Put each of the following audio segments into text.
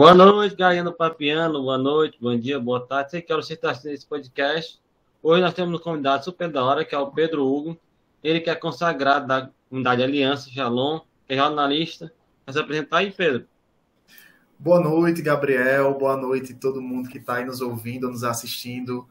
Boa noite, Gaiano Papiano. Boa noite, bom dia, boa tarde. Sei que hora você está assistindo esse podcast. Hoje nós temos um convidado super da hora, que é o Pedro Hugo. Ele que é consagrado da comunidade Aliança Shalom, que é jornalista. Vai se apresentar aí, Pedro. Boa noite, Gabriel. Boa noite todo mundo que está aí nos ouvindo, nos assistindo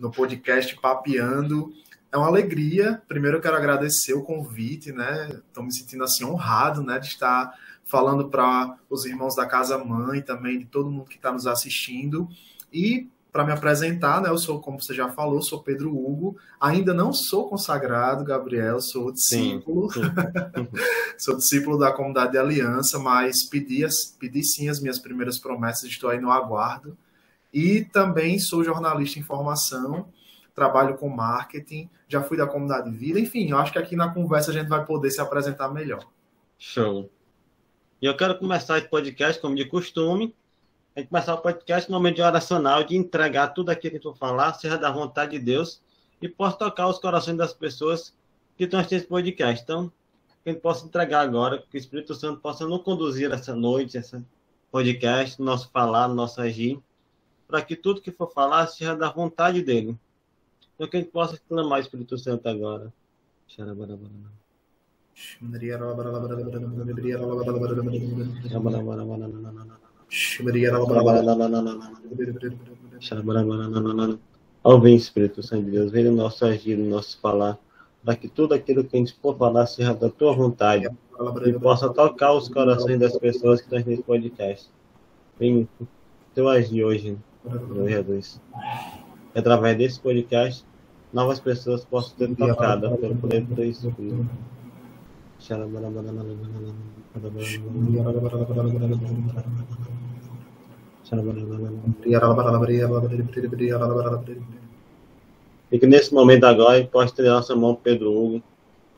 no podcast Papeando. É uma alegria. Primeiro eu quero agradecer o convite, né? Estou me sentindo assim honrado, né, de estar falando para os irmãos da Casa Mãe, também de todo mundo que está nos assistindo. E para me apresentar, né, eu sou, como você já falou, sou Pedro Hugo. Ainda não sou consagrado, Gabriel, sou discípulo. Sim, sou discípulo da comunidade de aliança, mas pedi, pedi sim as minhas primeiras promessas, estou aí no aguardo. E também sou jornalista em formação, trabalho com marketing, já fui da comunidade de vida, enfim, eu acho que aqui na conversa a gente vai poder se apresentar melhor. Show. E eu quero começar esse podcast, como de costume, a gente começar o podcast no momento oracional, de entregar tudo aquilo que tu falar, seja da vontade de Deus, e possa tocar os corações das pessoas que estão assistindo esse podcast. Então, que a gente possa entregar agora, que o Espírito Santo possa nos conduzir essa noite, esse podcast, no nosso falar, no nosso agir, para que tudo que for falar seja da vontade dele. Então, que possa clamar o Espírito Santo agora. Vem Espírito Santo de Deus, nosso agir, no nosso falar, para que tudo aquilo que a gente for falar seja da tua vontade e possa tocar os corações das pessoas que hoje. Através desse podcast, novas pessoas possam ser tocadas pelo poder do Espírito. E que nesse momento agora possa ter nossa mão Pedro Hugo,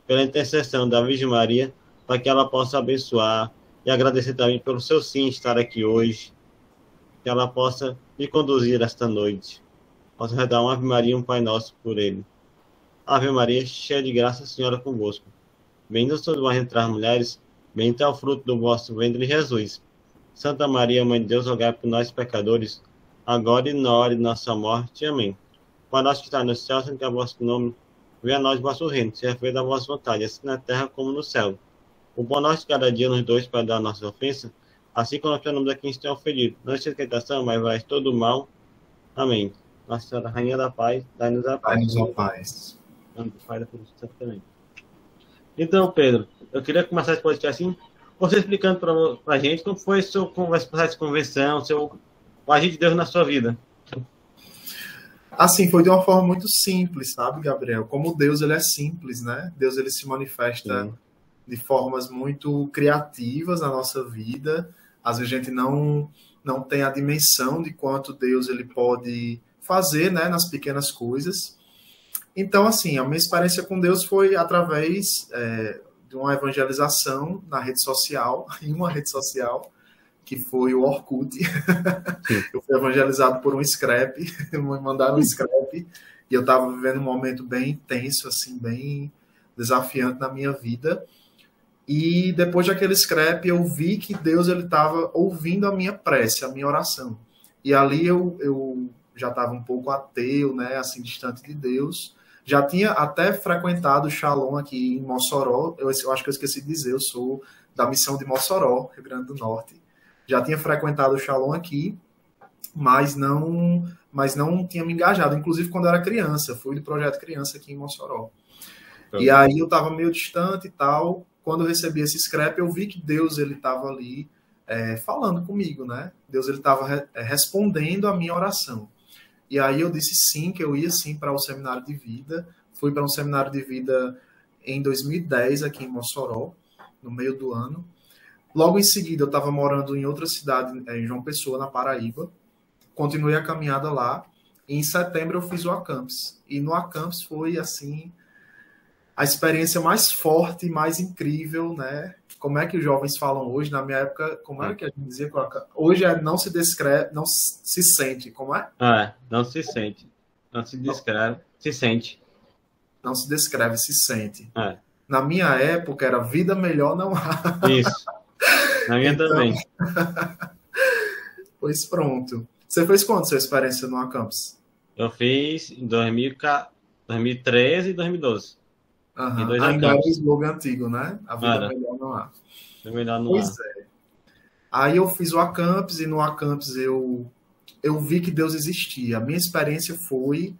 pela intercessão da Virgem Maria, para que ela possa abençoar e agradecer também pelo seu sim estar aqui hoje, que ela possa me conduzir esta noite. Possa redar uma Ave Maria um Pai Nosso por ele. Ave Maria, cheia de graça, Senhora convosco. Bendita sois vós entre as mulheres, bendito é o fruto do vosso ventre, Jesus. Santa Maria, Mãe de Deus, rogai por nós, pecadores, agora e na hora de nossa morte. Amém. Para nós que está no céu, santo é o vosso nome, venha a nós o vosso reino, seja feita a vossa vontade, assim na terra como no céu. O bom nosso cada dia nos dois para dar nossa ofensa, assim como nós perdemos a quem está ofendido. Não seja tentação, mas vai todo mal. Amém. Nossa Senhora, Rainha da Paz, dai-nos a paz. Dai-nos a paz. Amém. Pai da também. Então, Pedro, eu queria começar esse podcast assim, você explicando para a gente como foi seu processo de convenção, seu, o agir de Deus na sua vida. Assim, foi de uma forma muito simples, sabe, Gabriel? Como Deus, ele é simples, né? Deus, ele se manifesta Sim. de formas muito criativas na nossa vida. Às vezes a gente não, não tem a dimensão de quanto Deus, ele pode fazer, né, nas pequenas coisas. Então, assim, a minha experiência com Deus foi através é, de uma evangelização na rede social, em uma rede social, que foi o Orkut. eu fui evangelizado por um scrap, me mandaram um scrap, e eu estava vivendo um momento bem intenso, assim, bem desafiante na minha vida. E depois daquele scrap, eu vi que Deus ele estava ouvindo a minha prece, a minha oração. E ali eu, eu já estava um pouco ateu, né, assim, distante de Deus. Já tinha até frequentado o Shalom aqui em Mossoró. Eu, eu, acho que eu esqueci de dizer, eu sou da missão de Mossoró, Rio Grande do Norte. Já tinha frequentado o Shalom aqui, mas não, mas não tinha me engajado. Inclusive quando eu era criança, fui do projeto criança aqui em Mossoró. E aí eu estava meio distante e tal. Quando eu recebi esse scrap, eu vi que Deus ele estava ali é, falando comigo, né? Deus ele estava re é, respondendo a minha oração. E aí eu disse sim, que eu ia sim para o seminário de vida. Fui para um seminário de vida em 2010 aqui em Mossoró, no meio do ano. Logo em seguida eu estava morando em outra cidade, é, em João Pessoa, na Paraíba. Continuei a caminhada lá. E em setembro eu fiz o Acampus. E no Acampus foi assim a experiência mais forte e mais incrível, né? como é que os jovens falam hoje, na minha época, como é que a gente dizia? Hoje é não se descreve, não se sente, como é? Ah, não se sente. Não se descreve, se sente. não se descreve, se sente. É. Na minha época era vida melhor não há. Isso. Na minha então, também. pois pronto. Você fez quando sua experiência no Acampus? Eu fiz em 2013 e 2012. Uhum. Ainda era o slogan antigo, né? A vida Era. melhor não há. É melhor não pois há. é. Aí eu fiz o Acampus e no Acampus eu, eu vi que Deus existia. A minha experiência foi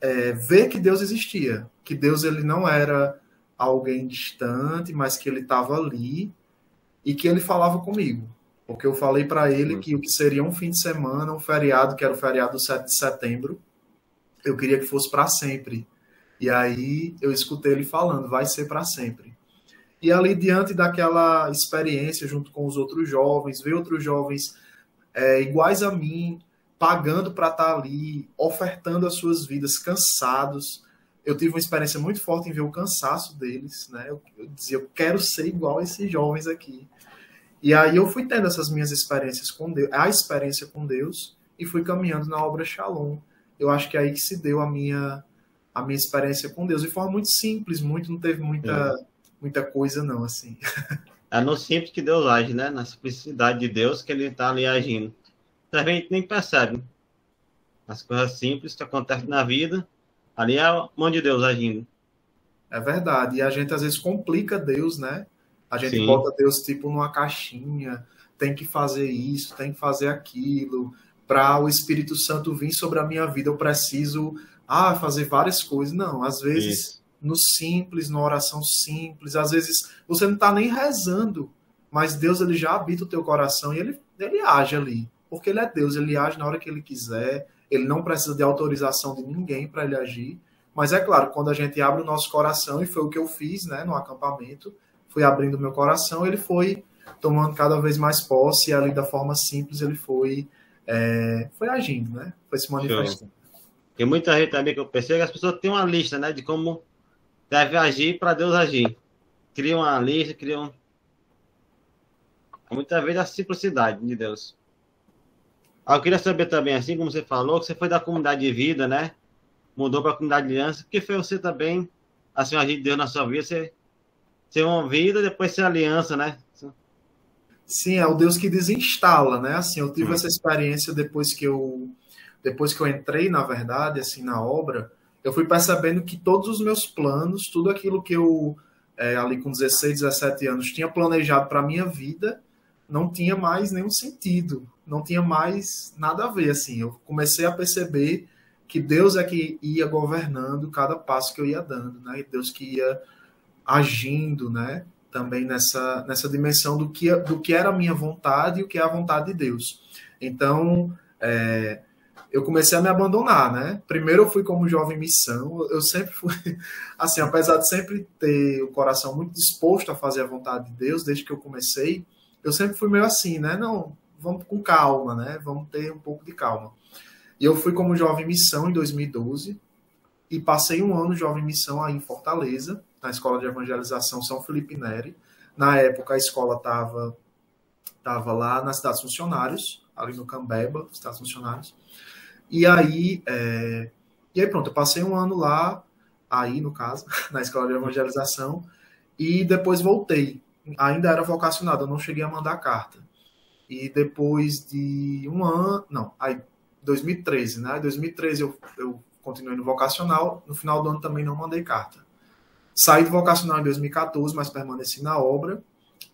é, ver que Deus existia. Que Deus ele não era alguém distante, mas que ele estava ali e que ele falava comigo. Porque eu falei para ele que o que seria um fim de semana, um feriado, que era o feriado do 7 de setembro, eu queria que fosse para sempre. E aí eu escutei ele falando, vai ser para sempre. E ali, diante daquela experiência, junto com os outros jovens, ver outros jovens é, iguais a mim, pagando para estar tá ali, ofertando as suas vidas, cansados. Eu tive uma experiência muito forte em ver o cansaço deles, né? Eu, eu dizia, eu quero ser igual a esses jovens aqui. E aí eu fui tendo essas minhas experiências com Deus, a experiência com Deus, e fui caminhando na obra Shalom. Eu acho que é aí que se deu a minha a minha experiência com Deus de forma muito simples, muito não teve muita é. muita coisa não assim. É no simples que Deus age, né? Na simplicidade de Deus que ele está ali agindo. Também a gente nem percebe. As coisas simples que acontecem na vida, ali é a mão de Deus agindo. É verdade. E a gente às vezes complica Deus, né? A gente Sim. bota Deus tipo numa caixinha, tem que fazer isso, tem que fazer aquilo. Para o Espírito Santo vir sobre a minha vida, eu preciso ah, fazer várias coisas. Não, às vezes isso. no simples, na oração simples, às vezes você não está nem rezando, mas Deus ele já habita o teu coração e ele, ele age ali. Porque ele é Deus, ele age na hora que ele quiser, ele não precisa de autorização de ninguém para ele agir. Mas é claro, quando a gente abre o nosso coração, e foi o que eu fiz né, no acampamento, fui abrindo meu coração, ele foi tomando cada vez mais posse e ali da forma simples ele foi é, foi agindo, né? Foi se manifestando. Porque muita gente também que eu percebo que as pessoas têm uma lista, né, de como deve agir para Deus agir. Criam uma lista, criam muitas vezes a simplicidade de Deus. Ah, eu queria saber também, assim como você falou, que você foi da comunidade de vida, né? Mudou para a comunidade de aliança, que foi você também, assim, agir de Deus na sua vida, você ser uma vida, depois ser aliança, né? Sim, é o Deus que desinstala, né? Assim, eu tive hum. essa experiência depois que eu depois que eu entrei, na verdade, assim, na obra, eu fui percebendo que todos os meus planos, tudo aquilo que eu é, ali com 16, 17 anos tinha planejado para minha vida, não tinha mais nenhum sentido, não tinha mais nada a ver, assim. Eu comecei a perceber que Deus é que ia governando cada passo que eu ia dando, né? Deus que ia agindo, né? Também nessa, nessa dimensão do que, do que era a minha vontade e o que é a vontade de Deus. Então, é, eu comecei a me abandonar, né? Primeiro eu fui como jovem missão, eu sempre fui, assim, apesar de sempre ter o coração muito disposto a fazer a vontade de Deus, desde que eu comecei, eu sempre fui meio assim, né? Não, vamos com calma, né? Vamos ter um pouco de calma. E eu fui como jovem missão em 2012 e passei um ano jovem missão aí em Fortaleza, na Escola de Evangelização São Felipe Neri. Na época, a escola estava tava lá na Cidade dos Funcionários, ali no Cambeba, Cidade dos Funcionários. E aí, é... e aí pronto, eu passei um ano lá, aí no caso, na Escola de Evangelização, e depois voltei. Ainda era vocacionado, eu não cheguei a mandar carta. E depois de um ano, não, aí 2013, né? 2013 eu, eu continuei no vocacional, no final do ano também não mandei carta. Saí do vocacional em 2014, mas permaneci na obra.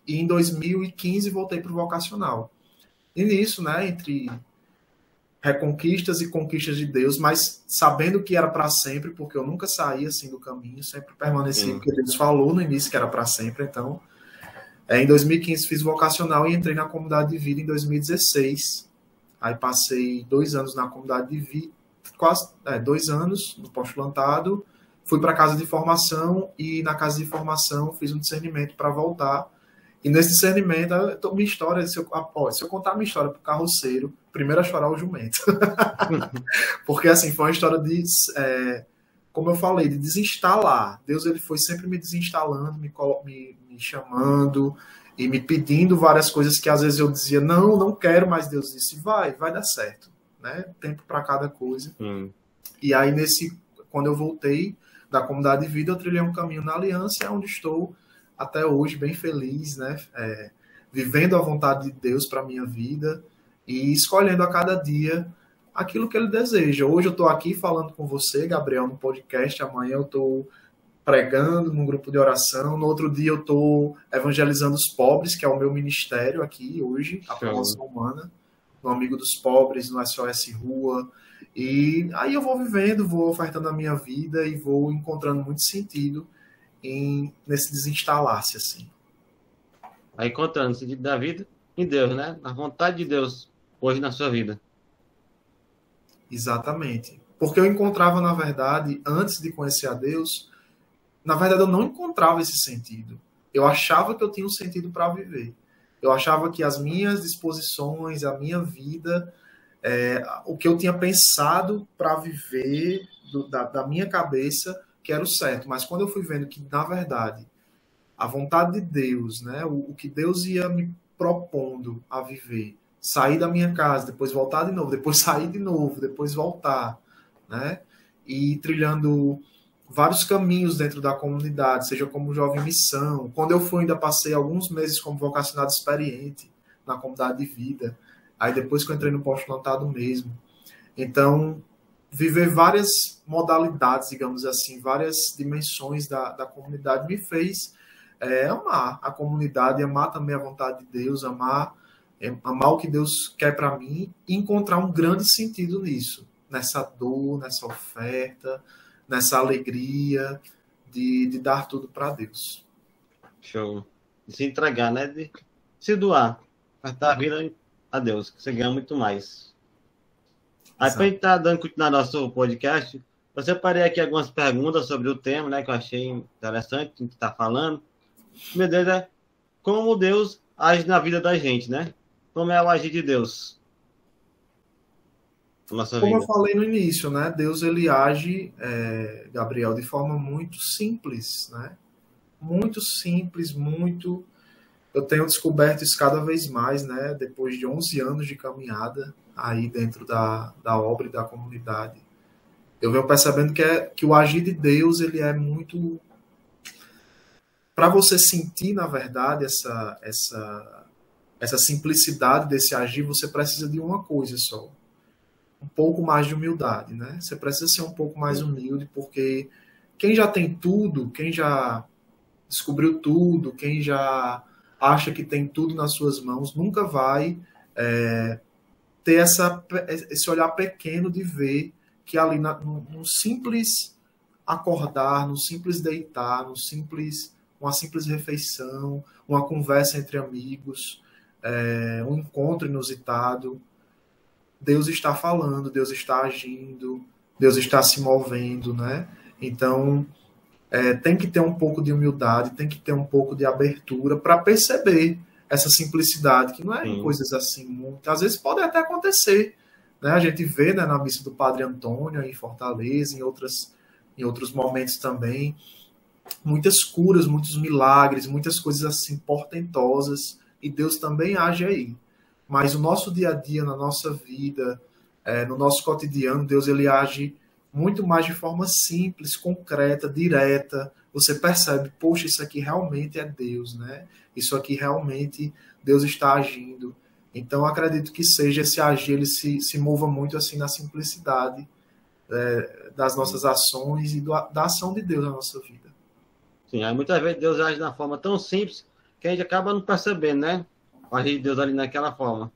E em 2015 voltei para o vocacional. E nisso, né, entre reconquistas e conquistas de Deus, mas sabendo que era para sempre, porque eu nunca saí assim do caminho, sempre permaneci, Sim. porque Deus falou no início que era para sempre. Então, é, em 2015 fiz vocacional e entrei na comunidade de vida em 2016. Aí passei dois anos na comunidade de vida, quase é, dois anos no postulantado fui para a casa de formação e na casa de formação fiz um discernimento para voltar. E nesse discernimento, eu, minha história, se eu, ó, se eu contar minha história para o carroceiro, primeiro a chorar o jumento. Porque assim, foi uma história de, é, como eu falei, de desinstalar. Deus ele foi sempre me desinstalando, me, me, me chamando e me pedindo várias coisas que às vezes eu dizia, não, não quero, mas Deus disse, vai, vai dar certo. Né? Tempo para cada coisa. Hum. E aí, nesse, quando eu voltei, da comunidade de vida, eu trilhei um caminho na aliança, é onde estou até hoje bem feliz, né? É, vivendo a vontade de Deus para minha vida e escolhendo a cada dia aquilo que Ele deseja. Hoje eu estou aqui falando com você, Gabriel, no podcast. Amanhã eu estou pregando num grupo de oração. No outro dia eu estou evangelizando os pobres, que é o meu ministério aqui hoje, a promoção humana, no Amigo dos Pobres, no SOS Rua. E aí eu vou vivendo, vou ofertando a minha vida e vou encontrando muito sentido em nesse desinstalar-se assim. Vai encontrando o sentido da vida em Deus, né? Na vontade de Deus hoje na sua vida. Exatamente. Porque eu encontrava, na verdade, antes de conhecer a Deus, na verdade eu não encontrava esse sentido. Eu achava que eu tinha um sentido para viver. Eu achava que as minhas disposições, a minha vida, é, o que eu tinha pensado para viver do, da, da, minha cabeça, que era o certo. Mas quando eu fui vendo que, na verdade, a vontade de Deus, né, o, o que Deus ia me propondo a viver, sair da minha casa, depois voltar de novo, depois sair de novo, depois voltar, né, e trilhando vários caminhos dentro da comunidade, seja como jovem missão. Quando eu fui, ainda passei alguns meses como vocacionado experiente na comunidade de vida. Aí depois que eu entrei no posto-plantado mesmo. Então, viver várias modalidades, digamos assim, várias dimensões da, da comunidade me fez é, amar a comunidade, amar também a vontade de Deus, amar, é, amar o que Deus quer para mim e encontrar um grande sentido nisso, nessa dor, nessa oferta, nessa alegria de, de dar tudo para Deus. Show. De se entregar, né? De se doar. Dar a vida a Deus, que você ganha muito mais. Aí, para a gente estar tá dando continuar nosso podcast, eu separei aqui algumas perguntas sobre o tema, né? Que eu achei interessante, que a gente está falando. Meu Deus, é como Deus age na vida da gente, né? Como é o agir de Deus. Nossa Como vida. eu falei no início, né? Deus ele age, é, Gabriel, de forma muito simples, né? Muito simples, muito. Eu tenho descoberto isso cada vez mais, né? Depois de 11 anos de caminhada aí dentro da, da obra e da comunidade, eu venho percebendo que, é, que o agir de Deus ele é muito para você sentir, na verdade, essa, essa, essa simplicidade desse agir, você precisa de uma coisa só, um pouco mais de humildade, né? Você precisa ser um pouco mais humilde, porque quem já tem tudo, quem já descobriu tudo, quem já acha que tem tudo nas suas mãos, nunca vai é, ter essa, esse olhar pequeno de ver que ali na, no, no, simples acordar, no simples deitar, no simples uma simples refeição, uma conversa entre amigos, é, um encontro inusitado, Deus está falando, Deus está agindo, Deus está se movendo, né? Então, é, tem que ter um pouco de humildade, tem que ter um pouco de abertura para perceber essa simplicidade, que não é em coisas assim, muitas às vezes pode até acontecer. Né? A gente vê né, na missa do Padre Antônio, em Fortaleza, em, outras, em outros momentos também, muitas curas, muitos milagres, muitas coisas assim portentosas, e Deus também age aí mas o nosso dia a dia, na nossa vida, é, no nosso cotidiano, Deus ele age muito mais de forma simples, concreta, direta. Você percebe, poxa, isso aqui realmente é Deus, né? Isso aqui realmente Deus está agindo. Então, acredito que seja esse agir, ele se, se mova muito assim na simplicidade é, das nossas ações e do, da ação de Deus na nossa vida. Sim, aí muitas vezes Deus age na forma tão simples que a gente acaba não percebendo, né? o agir de Deus ali naquela forma.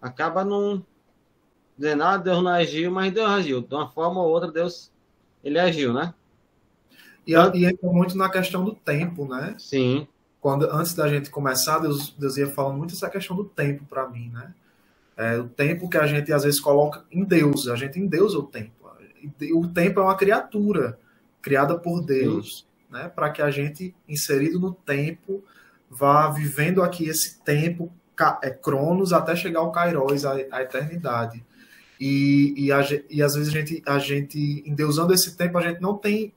Acaba não dizendo, nada, ah, Deus não agiu, mas Deus agiu. De uma forma ou outra, Deus ele agiu, né? E, e entra muito na questão do tempo, né? Sim. Quando, antes da gente começar, Deus, Deus ia falando muito essa questão do tempo para mim, né? É, o tempo que a gente às vezes coloca em Deus, a gente em Deus é o tempo. O tempo é uma criatura criada por Deus, Sim. né? Para que a gente, inserido no tempo, vá vivendo aqui esse tempo, é, Cronos, até chegar ao Kairos, a, a eternidade. E, e, a, e, às vezes a gente, a gente, endeusando esse tempo, a gente não tem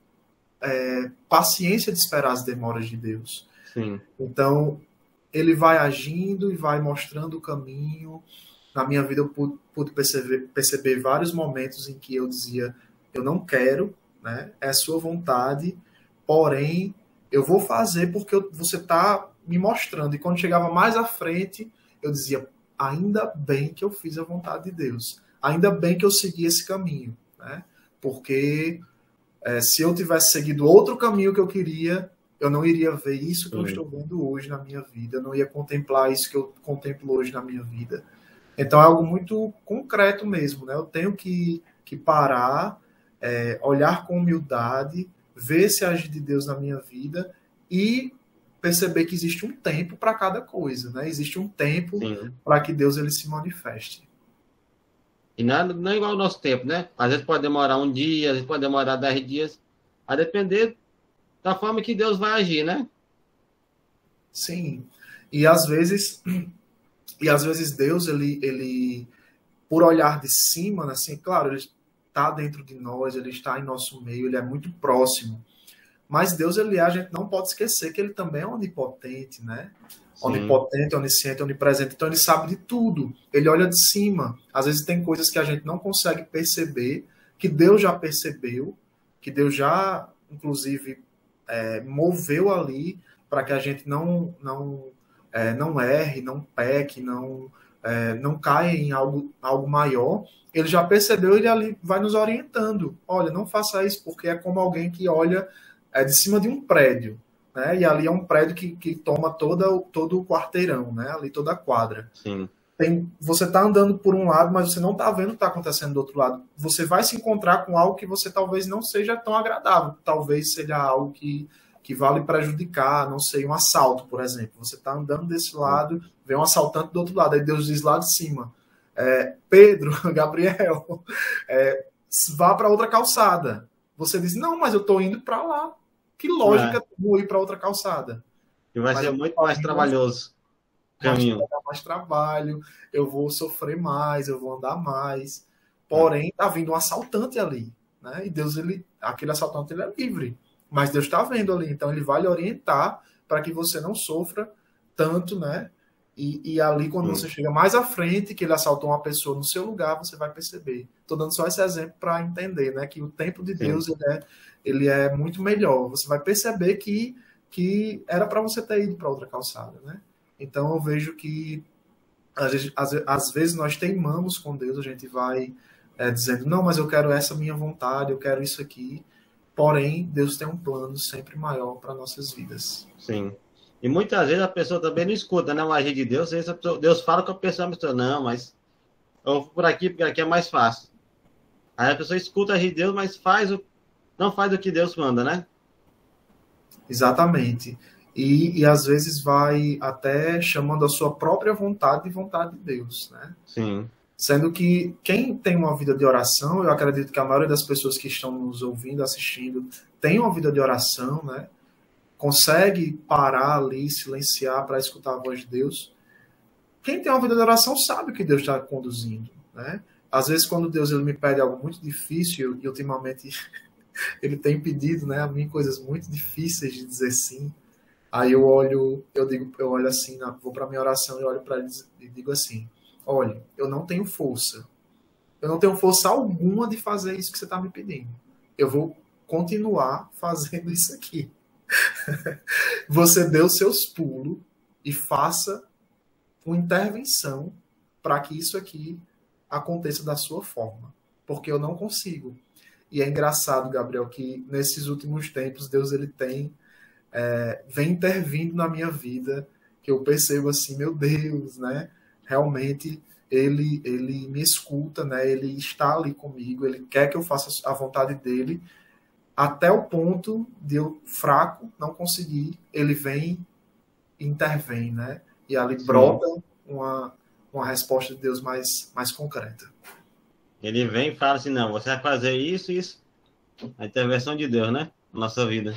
é, paciência de esperar as demoras de Deus. Sim. Então, ele vai agindo e vai mostrando o caminho. Na minha vida, eu pude, pude perceber, perceber vários momentos em que eu dizia: eu não quero, né? É sua vontade, porém eu vou fazer porque eu, você está me mostrando. E quando chegava mais à frente, eu dizia: ainda bem que eu fiz a vontade de Deus, ainda bem que eu segui esse caminho, né? Porque é, se eu tivesse seguido outro caminho que eu queria, eu não iria ver isso que eu estou vendo hoje na minha vida, eu não ia contemplar isso que eu contemplo hoje na minha vida. Então é algo muito concreto mesmo, né? Eu tenho que, que parar, é, olhar com humildade, ver esse agir de Deus na minha vida e perceber que existe um tempo para cada coisa, né? Existe um tempo para que Deus ele se manifeste. E nada, não é igual ao nosso tempo, né? Às vezes pode demorar um dia, às vezes pode demorar dez dias, a depender da forma que Deus vai agir, né? Sim. E às vezes, e às vezes Deus ele, ele por olhar de cima, né, assim, claro, ele está dentro de nós, ele está em nosso meio, ele é muito próximo. Mas Deus, ele, a gente não pode esquecer que ele também é onipotente, né? Sim. Onipotente, onisciente, onipresente. Então ele sabe de tudo. Ele olha de cima. Às vezes tem coisas que a gente não consegue perceber, que Deus já percebeu, que Deus já, inclusive, é, moveu ali para que a gente não não é, não erre, não peque, não é, não caia em algo, algo maior. Ele já percebeu, ele ali vai nos orientando. Olha, não faça isso, porque é como alguém que olha é de cima de um prédio, né? E ali é um prédio que, que toma toda, todo o quarteirão, né? Ali toda a quadra. Sim. Tem, você está andando por um lado, mas você não está vendo o que está acontecendo do outro lado. Você vai se encontrar com algo que você talvez não seja tão agradável. Talvez seja algo que, que vale prejudicar, não sei, um assalto, por exemplo. Você está andando desse lado, vem um assaltante do outro lado, aí Deus diz lá de cima: é, Pedro, Gabriel, é, vá para outra calçada. Você diz: Não, mas eu estou indo para lá. Que lógica é. Vou ir para outra calçada? E vai Mas ser muito mais trabalhoso. Caminho. Vai dar mais trabalho, eu vou sofrer mais, eu vou andar mais. Porém, tá vindo um assaltante ali, né? E Deus, ele, aquele assaltante, ele é livre. Mas Deus está vendo ali, então ele vai lhe orientar para que você não sofra tanto, né? E, e ali, quando hum. você chega mais à frente, que ele assaltou uma pessoa no seu lugar, você vai perceber. Estou dando só esse exemplo para entender, né? Que o tempo de Deus ele é, ele é muito melhor. Você vai perceber que, que era para você ter ido para outra calçada, né? Então eu vejo que às às vezes nós teimamos com Deus, a gente vai é, dizendo, não, mas eu quero essa minha vontade, eu quero isso aqui. Porém, Deus tem um plano sempre maior para nossas vidas. Sim. E muitas vezes a pessoa também não escuta, né? O agir de Deus, Deus fala com a pessoa, a pessoa, não, mas eu vou por aqui porque aqui é mais fácil. Aí a pessoa escuta agir de Deus, mas faz o, não faz o que Deus manda, né? Exatamente. E, e às vezes vai até chamando a sua própria vontade de vontade de Deus, né? Sim. Sendo que quem tem uma vida de oração, eu acredito que a maioria das pessoas que estão nos ouvindo, assistindo, tem uma vida de oração, né? Consegue parar ali, silenciar para escutar a voz de Deus. Quem tem uma vida de oração sabe o que Deus está conduzindo, né? Às vezes, quando Deus ele me pede algo muito difícil, e ultimamente ele tem pedido né, a mim coisas muito difíceis de dizer sim, aí eu olho, eu digo, eu olho assim, vou para minha oração e olho para ele e digo assim: olha, eu não tenho força. Eu não tenho força alguma de fazer isso que você está me pedindo. Eu vou continuar fazendo isso aqui. você deu seus pulos e faça uma intervenção para que isso aqui aconteça da sua forma, porque eu não consigo. E é engraçado, Gabriel, que nesses últimos tempos Deus ele tem é, vem intervindo na minha vida, que eu percebo assim, meu Deus, né? Realmente ele ele me escuta, né? Ele está ali comigo, ele quer que eu faça a vontade dele, até o ponto de eu fraco não conseguir, ele vem intervém, né? E ali Sim. brota uma uma resposta de Deus mais, mais concreta. Ele vem e fala assim, não, você vai fazer isso e isso. A intervenção de Deus, né? Na nossa vida.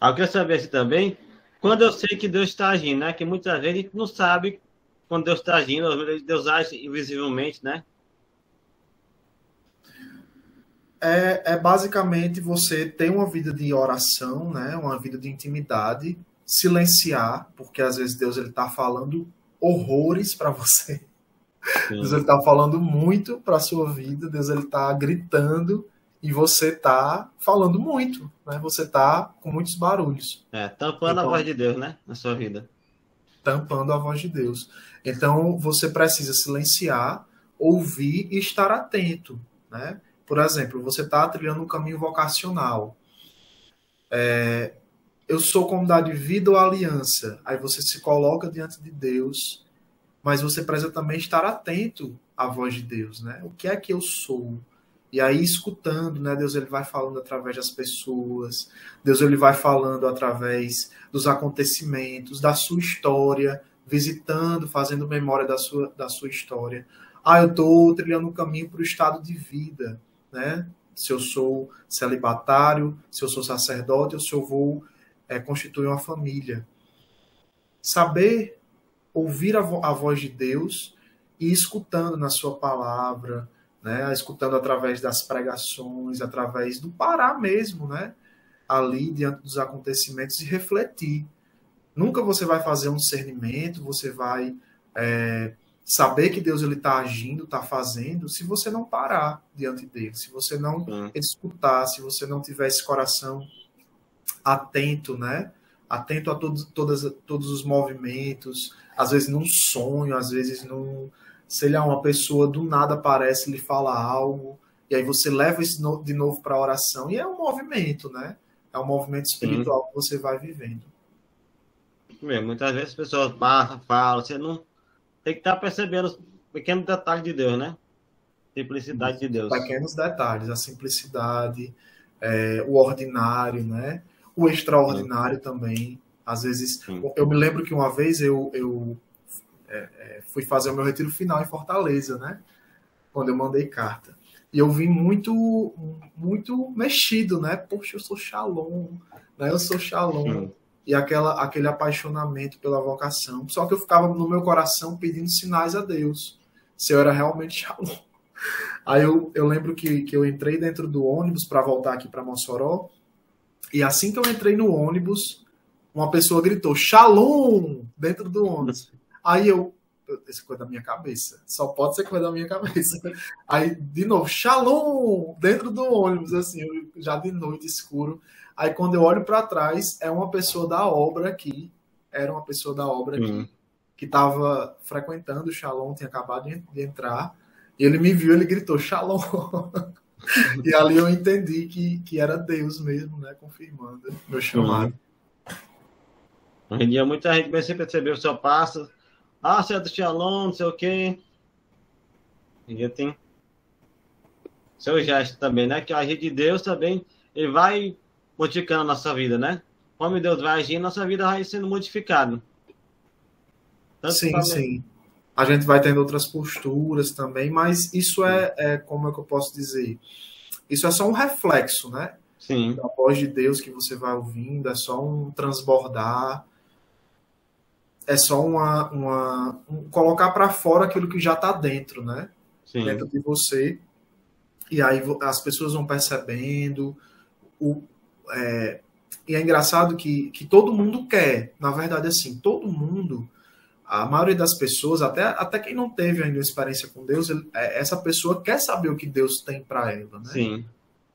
Eu quero saber assim também, quando eu sei que Deus está agindo, né? Que muitas vezes a gente não sabe quando Deus está agindo, Deus age invisivelmente, né? É, é basicamente você ter uma vida de oração, né? Uma vida de intimidade, silenciar, porque às vezes Deus está falando horrores para você. Sim. Deus está falando muito para a sua vida, Deus está gritando e você está falando muito, né? Você está com muitos barulhos. É, tampando então, a voz de Deus, né? Na sua vida. Tampando a voz de Deus. Então, você precisa silenciar, ouvir e estar atento, né? Por exemplo, você está trilhando um caminho vocacional. É, eu sou comunidade vida ou aliança. Aí você se coloca diante de Deus, mas você precisa também estar atento à voz de Deus, né? O que é que eu sou? E aí escutando, né? Deus ele vai falando através das pessoas. Deus ele vai falando através dos acontecimentos, da sua história, visitando, fazendo memória da sua, da sua história. Ah, eu estou trilhando um caminho para o estado de vida, né? Se eu sou celibatário, se eu sou sacerdote, ou se eu vou é, constituir uma família. Saber ouvir a, vo a voz de Deus e escutando na sua palavra, né? escutando através das pregações, através do parar mesmo, né? ali diante dos acontecimentos e refletir. Nunca você vai fazer um discernimento, você vai é, saber que Deus ele está agindo, está fazendo, se você não parar diante dele, se você não escutar, se você não tiver esse coração atento, né? Atento a todos, todas, todos os movimentos, às vezes num sonho, às vezes num. Sei lá, uma pessoa do nada aparece lhe fala algo, e aí você leva isso de novo para a oração, e é um movimento, né? É um movimento espiritual que você vai vivendo. Muitas vezes as pessoas passam, falam, você não tem que estar tá percebendo os pequenos detalhes de Deus, né? Simplicidade de Deus. Pequenos detalhes, a simplicidade, é, o ordinário, né? o extraordinário também. Às vezes, Sim. eu me lembro que uma vez eu, eu é, é, fui fazer o meu retiro final em Fortaleza, né? Quando eu mandei carta. E eu vim muito, muito mexido, né? Poxa, eu sou Shalom, né? Eu sou Shalom. Sim. E aquela, aquele apaixonamento pela vocação. Só que eu ficava no meu coração pedindo sinais a Deus. Se eu era realmente Shalom. Aí eu, eu lembro que, que eu entrei dentro do ônibus para voltar aqui para Mossoró e assim que eu entrei no ônibus, uma pessoa gritou Shalom dentro do ônibus. Aí eu, essa coisa da minha cabeça, só pode ser coisa da minha cabeça. Aí de novo, Shalom dentro do ônibus, assim, já de noite escuro. Aí quando eu olho para trás, é uma pessoa da obra aqui, era uma pessoa da obra aqui, uhum. que estava frequentando o Shalom, tinha acabado de, de entrar. E ele me viu, ele gritou Shalom. e ali eu entendi que, que era Deus mesmo, né? Confirmando meu chamado. Uhum. Hoje em dia muita gente vai sempre perceber o seu passo. Ah, você é do Shalom, não sei o quê. Hoje em dia tem seu gesto também, né? Que a agir de Deus também, ele vai modificando a nossa vida, né? Como Deus vai agir, nossa vida vai sendo modificada. sim, sim a gente vai tendo outras posturas também, mas isso é, é, como é que eu posso dizer? Isso é só um reflexo, né? Sim. Da voz de Deus que você vai ouvindo, é só um transbordar, é só uma, uma um, colocar para fora aquilo que já está dentro, né? Sim. Dentro de você. E aí as pessoas vão percebendo. O, é, e é engraçado que, que todo mundo quer, na verdade, assim, todo mundo a maioria das pessoas, até, até quem não teve ainda experiência com Deus, ele, é, essa pessoa quer saber o que Deus tem para ela, né? Sim.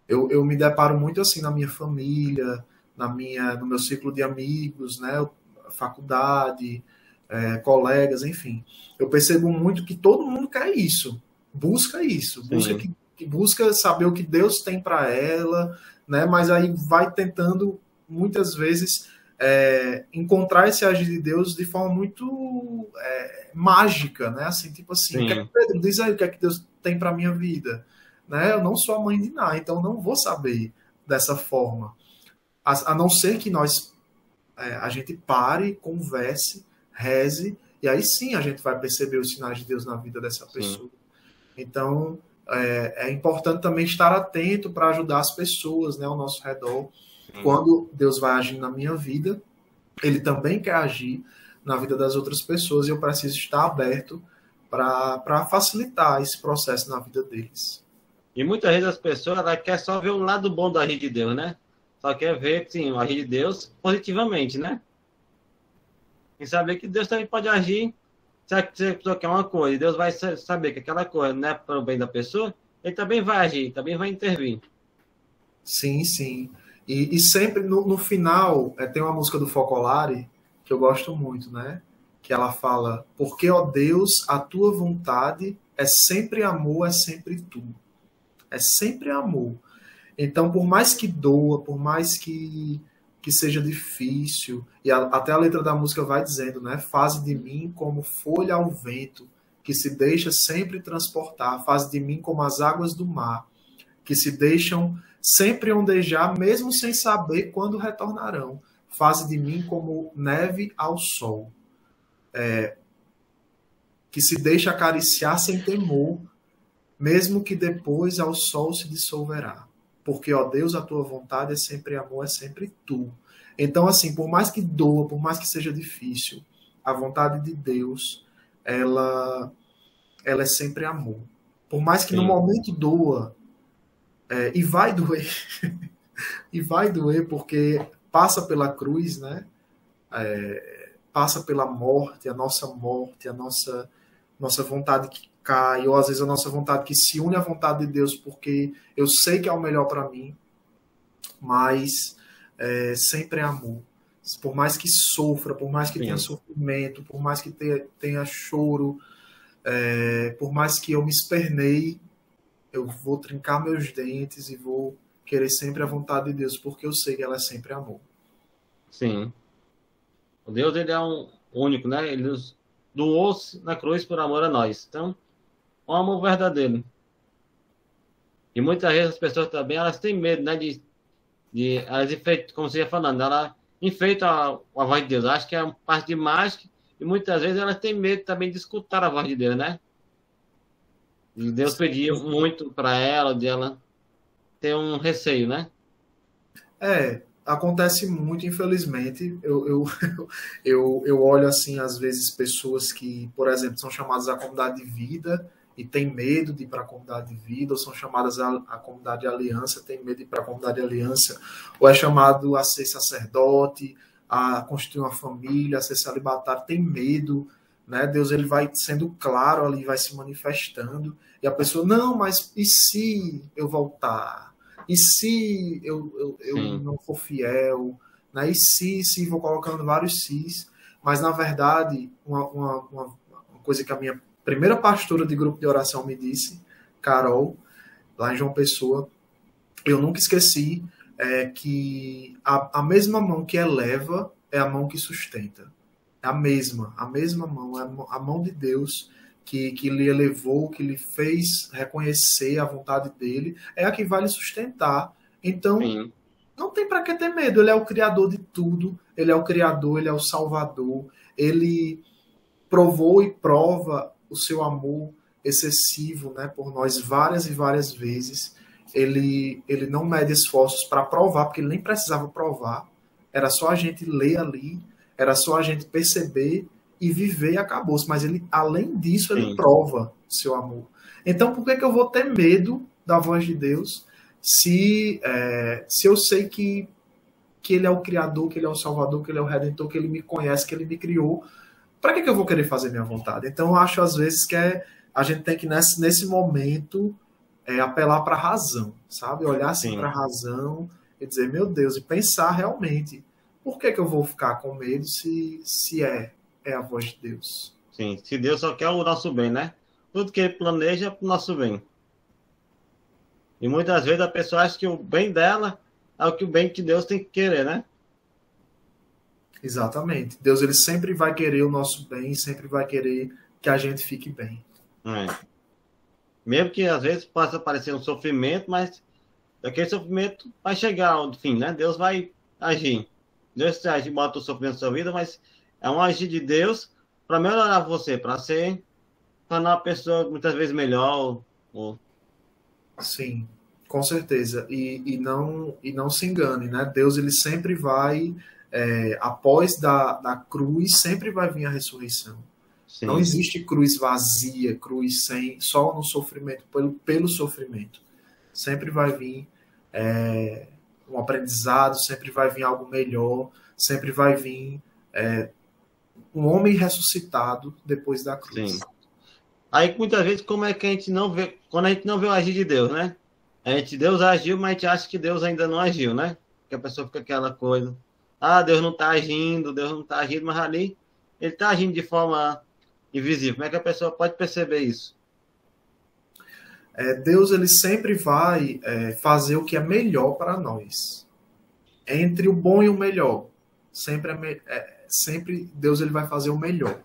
Eu, eu me deparo muito assim na minha família, na minha, no meu ciclo de amigos, né? Faculdade, é, colegas, enfim. Eu percebo muito que todo mundo quer isso, busca isso, busca que, que busca saber o que Deus tem para ela, né? Mas aí vai tentando muitas vezes é, encontrar esse agir de Deus de forma muito é, mágica, né? Assim, tipo assim, que, Pedro, diz aí o que é que Deus tem para minha vida, né? Eu não sou a mãe de Ná, então não vou saber dessa forma, a, a não ser que nós é, a gente pare, converse, reze e aí sim a gente vai perceber os sinais de Deus na vida dessa pessoa. Sim. Então é, é, importante também estar atento para ajudar as pessoas, né, ao nosso redor quando Deus vai agir na minha vida, ele também quer agir na vida das outras pessoas e eu preciso estar aberto para facilitar esse processo na vida deles. E muitas vezes as pessoas ela quer só ver o lado bom da rede de Deus, né? Só quer ver, sim, a rede de Deus positivamente, né? E saber que Deus também pode agir. Se a pessoa quer uma coisa e Deus vai saber que aquela coisa não é para o bem da pessoa, ele também vai agir, também vai intervir. Sim, sim. E, e sempre no, no final, é, tem uma música do Focolare que eu gosto muito, né? Que ela fala: Porque, ó Deus, a tua vontade é sempre amor, é sempre tu. É sempre amor. Então, por mais que doa, por mais que, que seja difícil, e a, até a letra da música vai dizendo, né? Faze de mim como folha ao vento, que se deixa sempre transportar. Faze de mim como as águas do mar, que se deixam sempre ondejar, mesmo sem saber quando retornarão. Faze de mim como neve ao sol, é, que se deixa acariciar sem temor, mesmo que depois ao sol se dissolverá. Porque, ó Deus, a tua vontade é sempre amor, é sempre tu. Então, assim, por mais que doa, por mais que seja difícil, a vontade de Deus, ela, ela é sempre amor. Por mais que Sim. no momento doa, é, e vai doer. e vai doer porque passa pela cruz, né? É, passa pela morte, a nossa morte, a nossa, nossa vontade que cai, ou às vezes a nossa vontade que se une à vontade de Deus, porque eu sei que é o melhor para mim, mas é, sempre é amor. Por mais que sofra, por mais que Sim. tenha sofrimento, por mais que tenha, tenha choro, é, por mais que eu me esperneie, eu vou trincar meus dentes e vou querer sempre a vontade de Deus, porque eu sei que ela é sempre amor. Sim. O Deus, ele é um único, né? Ele nos doou na cruz por amor a nós. Então, amor verdadeiro. E muitas vezes as pessoas também, elas têm medo, né? De, de elas enfeitam, como você ia falando, ela enfeita a, a voz de Deus. Acho que é uma parte de mágica e muitas vezes elas têm medo também de escutar a voz de Deus, né? Deus pedia muito para ela, de ela ter um receio, né? É, acontece muito, infelizmente. Eu, eu, eu, eu olho assim, às vezes, pessoas que, por exemplo, são chamadas à comunidade de vida e tem medo de ir para a comunidade de vida, ou são chamadas à, à comunidade de aliança, tem medo de ir para a comunidade de aliança, ou é chamado a ser sacerdote, a constituir uma família, a ser celibatário, tem medo né? Deus ele vai sendo claro ali, vai se manifestando, e a pessoa, não, mas e se eu voltar? E se eu, eu, eu não for fiel? Né? E se, se, vou colocando vários sis, mas na verdade, uma, uma, uma coisa que a minha primeira pastora de grupo de oração me disse, Carol, lá em João Pessoa, eu nunca esqueci é, que a, a mesma mão que eleva é a mão que sustenta. É a mesma, a mesma mão, é a mão de Deus que, que lhe elevou, que lhe fez reconhecer a vontade dele, é a que vai lhe sustentar. Então, Sim. não tem para que ter medo. Ele é o criador de tudo, ele é o criador, ele é o salvador, ele provou e prova o seu amor excessivo né, por nós várias e várias vezes. Ele, ele não mede esforços para provar, porque ele nem precisava provar, era só a gente ler ali era só a gente perceber e viver e acabou-se. Mas ele, além disso, ele Sim. prova seu amor. Então, por que, que eu vou ter medo da voz de Deus se, é, se eu sei que, que Ele é o Criador, que Ele é o Salvador, que Ele é o Redentor, que Ele me conhece, que Ele me criou? Para que, que eu vou querer fazer minha vontade? Então, eu acho às vezes que é, a gente tem que, nesse, nesse momento, é, apelar para a razão, sabe? Olhar assim para a razão e dizer, meu Deus, e pensar realmente por que, que eu vou ficar com medo se, se é, é a voz de Deus? Sim, se Deus só quer o nosso bem, né? Tudo que ele planeja é para o nosso bem. E muitas vezes a pessoa acha que o bem dela é o que o bem que Deus tem que querer, né? Exatamente. Deus ele sempre vai querer o nosso bem, sempre vai querer que a gente fique bem. É. Mesmo que às vezes possa parecer um sofrimento, mas aquele sofrimento vai chegar ao fim, né? Deus vai agir. Deus a gente bota o sofrimento na sua vida, mas é um agir de Deus para melhorar você, para ser tornar a pessoa muitas vezes melhor. Ou... Sim, com certeza. E, e, não, e não se engane, né? Deus ele sempre vai, é, após da, da cruz, sempre vai vir a ressurreição. Sim. Não existe cruz vazia, cruz sem, só no sofrimento, pelo, pelo sofrimento. Sempre vai vir é, um aprendizado, sempre vai vir algo melhor, sempre vai vir é, um homem ressuscitado depois da cruz. Sim. Aí muitas vezes como é que a gente não vê, quando a gente não vê o agir de Deus, né? A gente, Deus agiu, mas a gente acha que Deus ainda não agiu, né? Que a pessoa fica aquela coisa. Ah, Deus não está agindo, Deus não está agindo, mas ali ele está agindo de forma invisível. Como é que a pessoa pode perceber isso? É, Deus ele sempre vai é, fazer o que é melhor para nós. Entre o bom e o melhor, sempre é, é, sempre Deus ele vai fazer o melhor.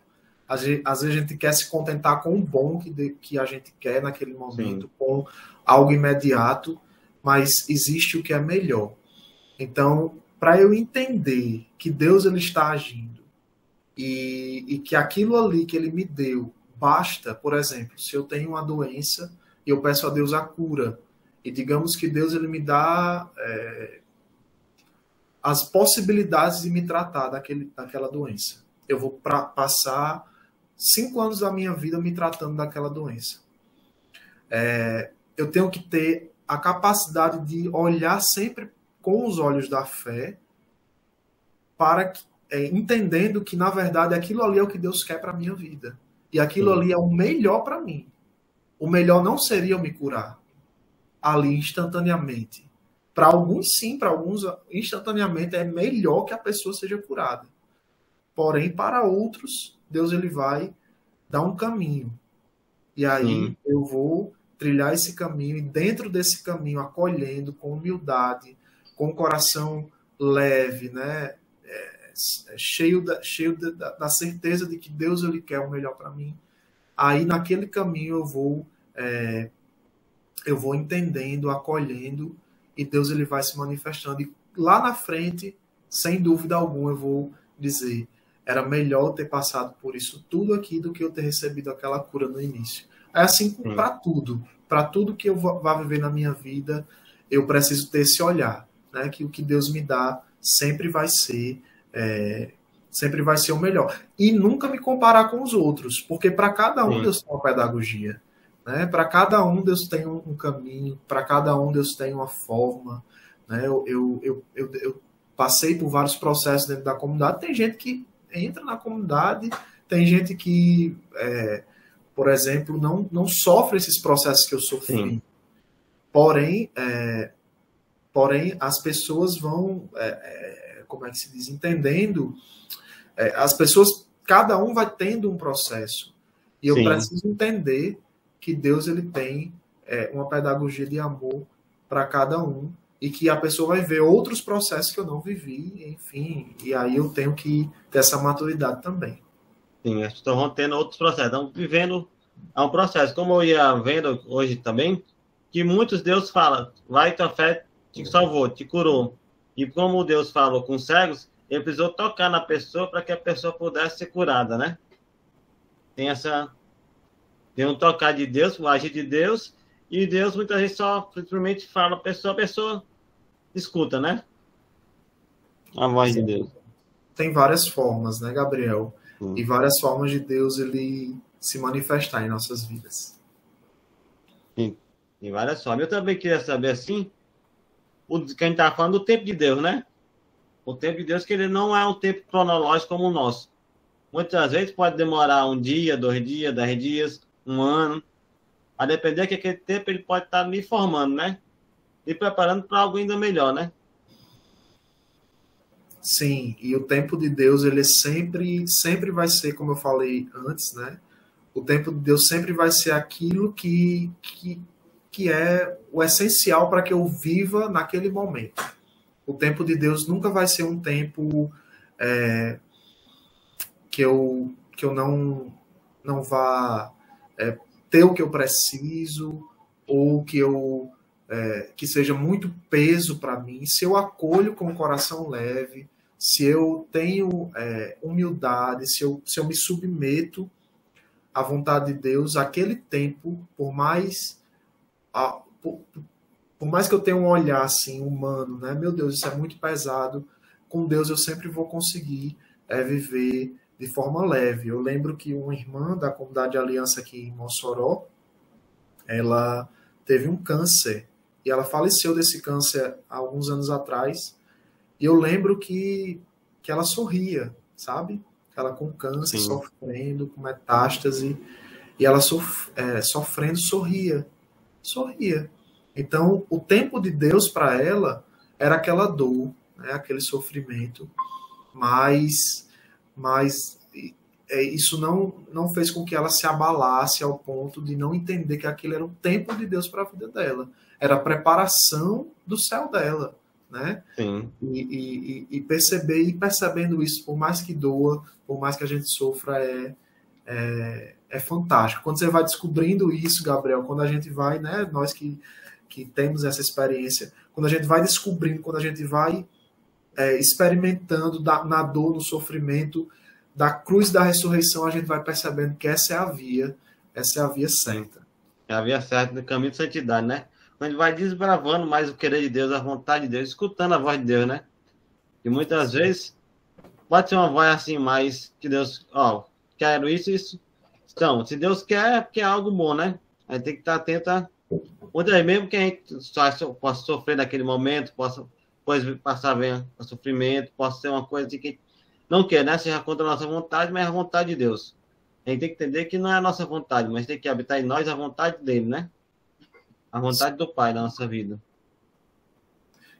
Às vezes, às vezes a gente quer se contentar com o bom que, de, que a gente quer naquele momento, Sim. com algo imediato, mas existe o que é melhor. Então, para eu entender que Deus ele está agindo e, e que aquilo ali que ele me deu basta, por exemplo, se eu tenho uma doença e eu peço a Deus a cura, e digamos que Deus ele me dá é, as possibilidades de me tratar daquele, daquela doença. Eu vou pra, passar cinco anos da minha vida me tratando daquela doença. É, eu tenho que ter a capacidade de olhar sempre com os olhos da fé, para que, é, entendendo que na verdade aquilo ali é o que Deus quer para minha vida e aquilo ali é o melhor para mim. O melhor não seria eu me curar ali instantaneamente. Para alguns sim, para alguns instantaneamente é melhor que a pessoa seja curada. Porém, para outros, Deus ele vai dar um caminho. E aí eu vou trilhar esse caminho e dentro desse caminho acolhendo com humildade, com o coração leve, né? É, cheio da, cheio da, da, certeza de que Deus ele quer o melhor para mim. Aí naquele caminho eu vou é, eu vou entendendo, acolhendo e Deus ele vai se manifestando. E lá na frente, sem dúvida alguma, eu vou dizer era melhor ter passado por isso tudo aqui do que eu ter recebido aquela cura no início. É assim para tudo. Para tudo que eu vá viver na minha vida, eu preciso ter esse olhar, né? Que o que Deus me dá sempre vai ser é, sempre vai ser o melhor. E nunca me comparar com os outros, porque para cada um Sim. Deus tem uma pedagogia. Né? Para cada um Deus tem um, caminho, para cada um Deus tem uma forma. Né? Eu, eu, eu, eu, eu passei por vários processos dentro da comunidade. Tem gente que entra na comunidade, tem gente que, é, por exemplo, não, não sofre esses processos que eu sofri. Sim. Porém, é, porém, as pessoas vão, é, é como é que se diz, entendendo, é, as pessoas, cada um vai tendo um processo. E eu Sim. preciso entender que Deus ele tem é, uma pedagogia de amor para cada um e que a pessoa vai ver outros processos que eu não vivi, enfim, e aí eu tenho que ter essa maturidade também. Sim, estão tendo outros processos, estão vivendo é um processo, como eu ia vendo hoje também, que muitos Deus fala, vai tua fé te salvou, te curou. E como Deus falou com cegos, ele precisou tocar na pessoa para que a pessoa pudesse ser curada, né? Tem essa tem um tocar de Deus, um agir de Deus, e Deus muitas vezes só simplesmente fala a pessoa, a pessoa escuta, né? A voz Sim. de Deus. Tem várias formas, né, Gabriel? Hum. E várias formas de Deus ele se manifestar em nossas vidas. Sim, tem várias formas. Eu também queria saber assim, o que a gente está falando do tempo de Deus, né? O tempo de Deus que ele não é um tempo cronológico como o nosso. Muitas vezes pode demorar um dia, dois dias, dez dias, um ano. A depender que aquele tempo ele pode estar me formando, né? e preparando para algo ainda melhor, né? Sim, e o tempo de Deus, ele sempre, sempre vai ser, como eu falei antes, né? O tempo de Deus sempre vai ser aquilo que, que, que é o essencial para que eu viva naquele momento. O tempo de Deus nunca vai ser um tempo é, que eu, que eu não, não vá é, ter o que eu preciso ou que eu é, que seja muito peso para mim, se eu acolho com o coração leve, se eu tenho é, humildade, se eu, se eu me submeto à vontade de Deus, aquele tempo, por mais a, por, por, mais que eu tenha um olhar assim humano, né? Meu Deus, isso é muito pesado. Com Deus eu sempre vou conseguir é, viver de forma leve. Eu lembro que uma irmã da comunidade de Aliança aqui em Mossoró, ela teve um câncer e ela faleceu desse câncer há alguns anos atrás. E eu lembro que, que ela sorria, sabe? Ela com câncer, Sim. sofrendo, com metástase. E ela sof é, sofrendo, sorria. Sorria. Então, o tempo de Deus para ela era aquela dor, né, aquele sofrimento, mas, mas é, isso não, não fez com que ela se abalasse ao ponto de não entender que aquilo era o tempo de Deus para a vida dela. Era a preparação do céu dela. Né? Sim. E, e, e perceber e percebendo isso, por mais que doa, por mais que a gente sofra, é, é, é fantástico. Quando você vai descobrindo isso, Gabriel, quando a gente vai, né, nós que, que temos essa experiência, quando a gente vai descobrindo, quando a gente vai é, experimentando da, na dor, no sofrimento, da cruz da ressurreição, a gente vai percebendo que essa é a via, essa é a via certa. É a via certa do caminho de santidade, né? Quando vai desbravando mais o querer de Deus, a vontade de Deus, escutando a voz de Deus, né? E muitas vezes pode ser uma voz assim, mais que Deus, ó, quero isso, isso. Então, se Deus quer, é porque é algo bom, né? A gente tem que estar atento a. Muitas vezes, mesmo que a gente só possa sofrer naquele momento, possa depois passar ver o sofrimento, possa ser uma coisa que não quer, né? Seja contra a nossa vontade, mas é a vontade de Deus. A gente tem que entender que não é a nossa vontade, mas tem que habitar em nós a vontade dele, né? A vontade do Pai na nossa vida.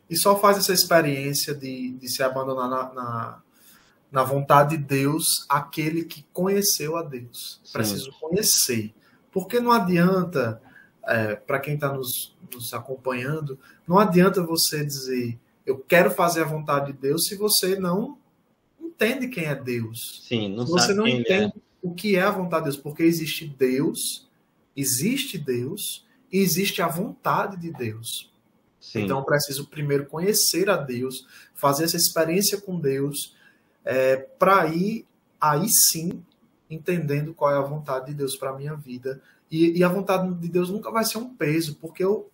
E só faz essa experiência de, de se abandonar na, na, na vontade de Deus aquele que conheceu a Deus. Sim. Preciso conhecer. Porque não adianta, é, para quem está nos, nos acompanhando, não adianta você dizer eu quero fazer a vontade de Deus se você não entende quem é Deus. Sim, não se você não é. entende é. o que é a vontade de Deus, porque existe Deus, existe Deus e existe a vontade de Deus. Sim. Então, eu preciso primeiro conhecer a Deus, fazer essa experiência com Deus, é, para ir aí sim entendendo qual é a vontade de Deus para a minha vida. E, e, a vontade de Deus nunca vai ser um peso, porque eu,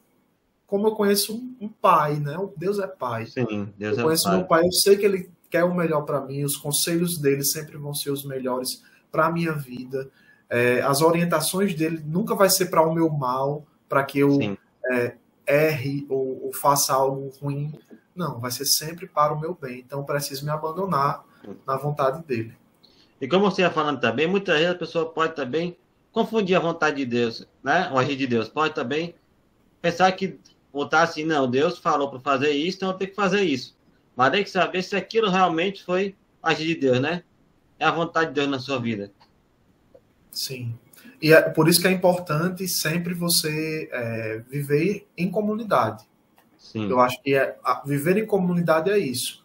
como eu conheço um, um pai, né? Deus é pai. Sim, Deus eu é conheço pai. meu pai, eu sei que ele quer o melhor para mim, os conselhos dele sempre vão ser os melhores para a minha vida. É, as orientações dele nunca vai ser para o meu mal, para que eu é, erre ou, ou, faça algo ruim. Não, vai ser sempre para o meu bem. Então, preciso me abandonar na vontade dele. E como você ia falando também, muitas vezes a pessoa pode também confundir a vontade de Deus, né? O agir de Deus. Pode também pensar que botar assim, não, Deus falou para fazer isso, então eu tenho que fazer isso. Mas tem que saber se aquilo realmente foi agir de Deus, né? É a vontade de Deus na sua vida. Sim. E é por isso que é importante sempre você é, viver em comunidade. Sim. Eu acho que é, viver em comunidade é isso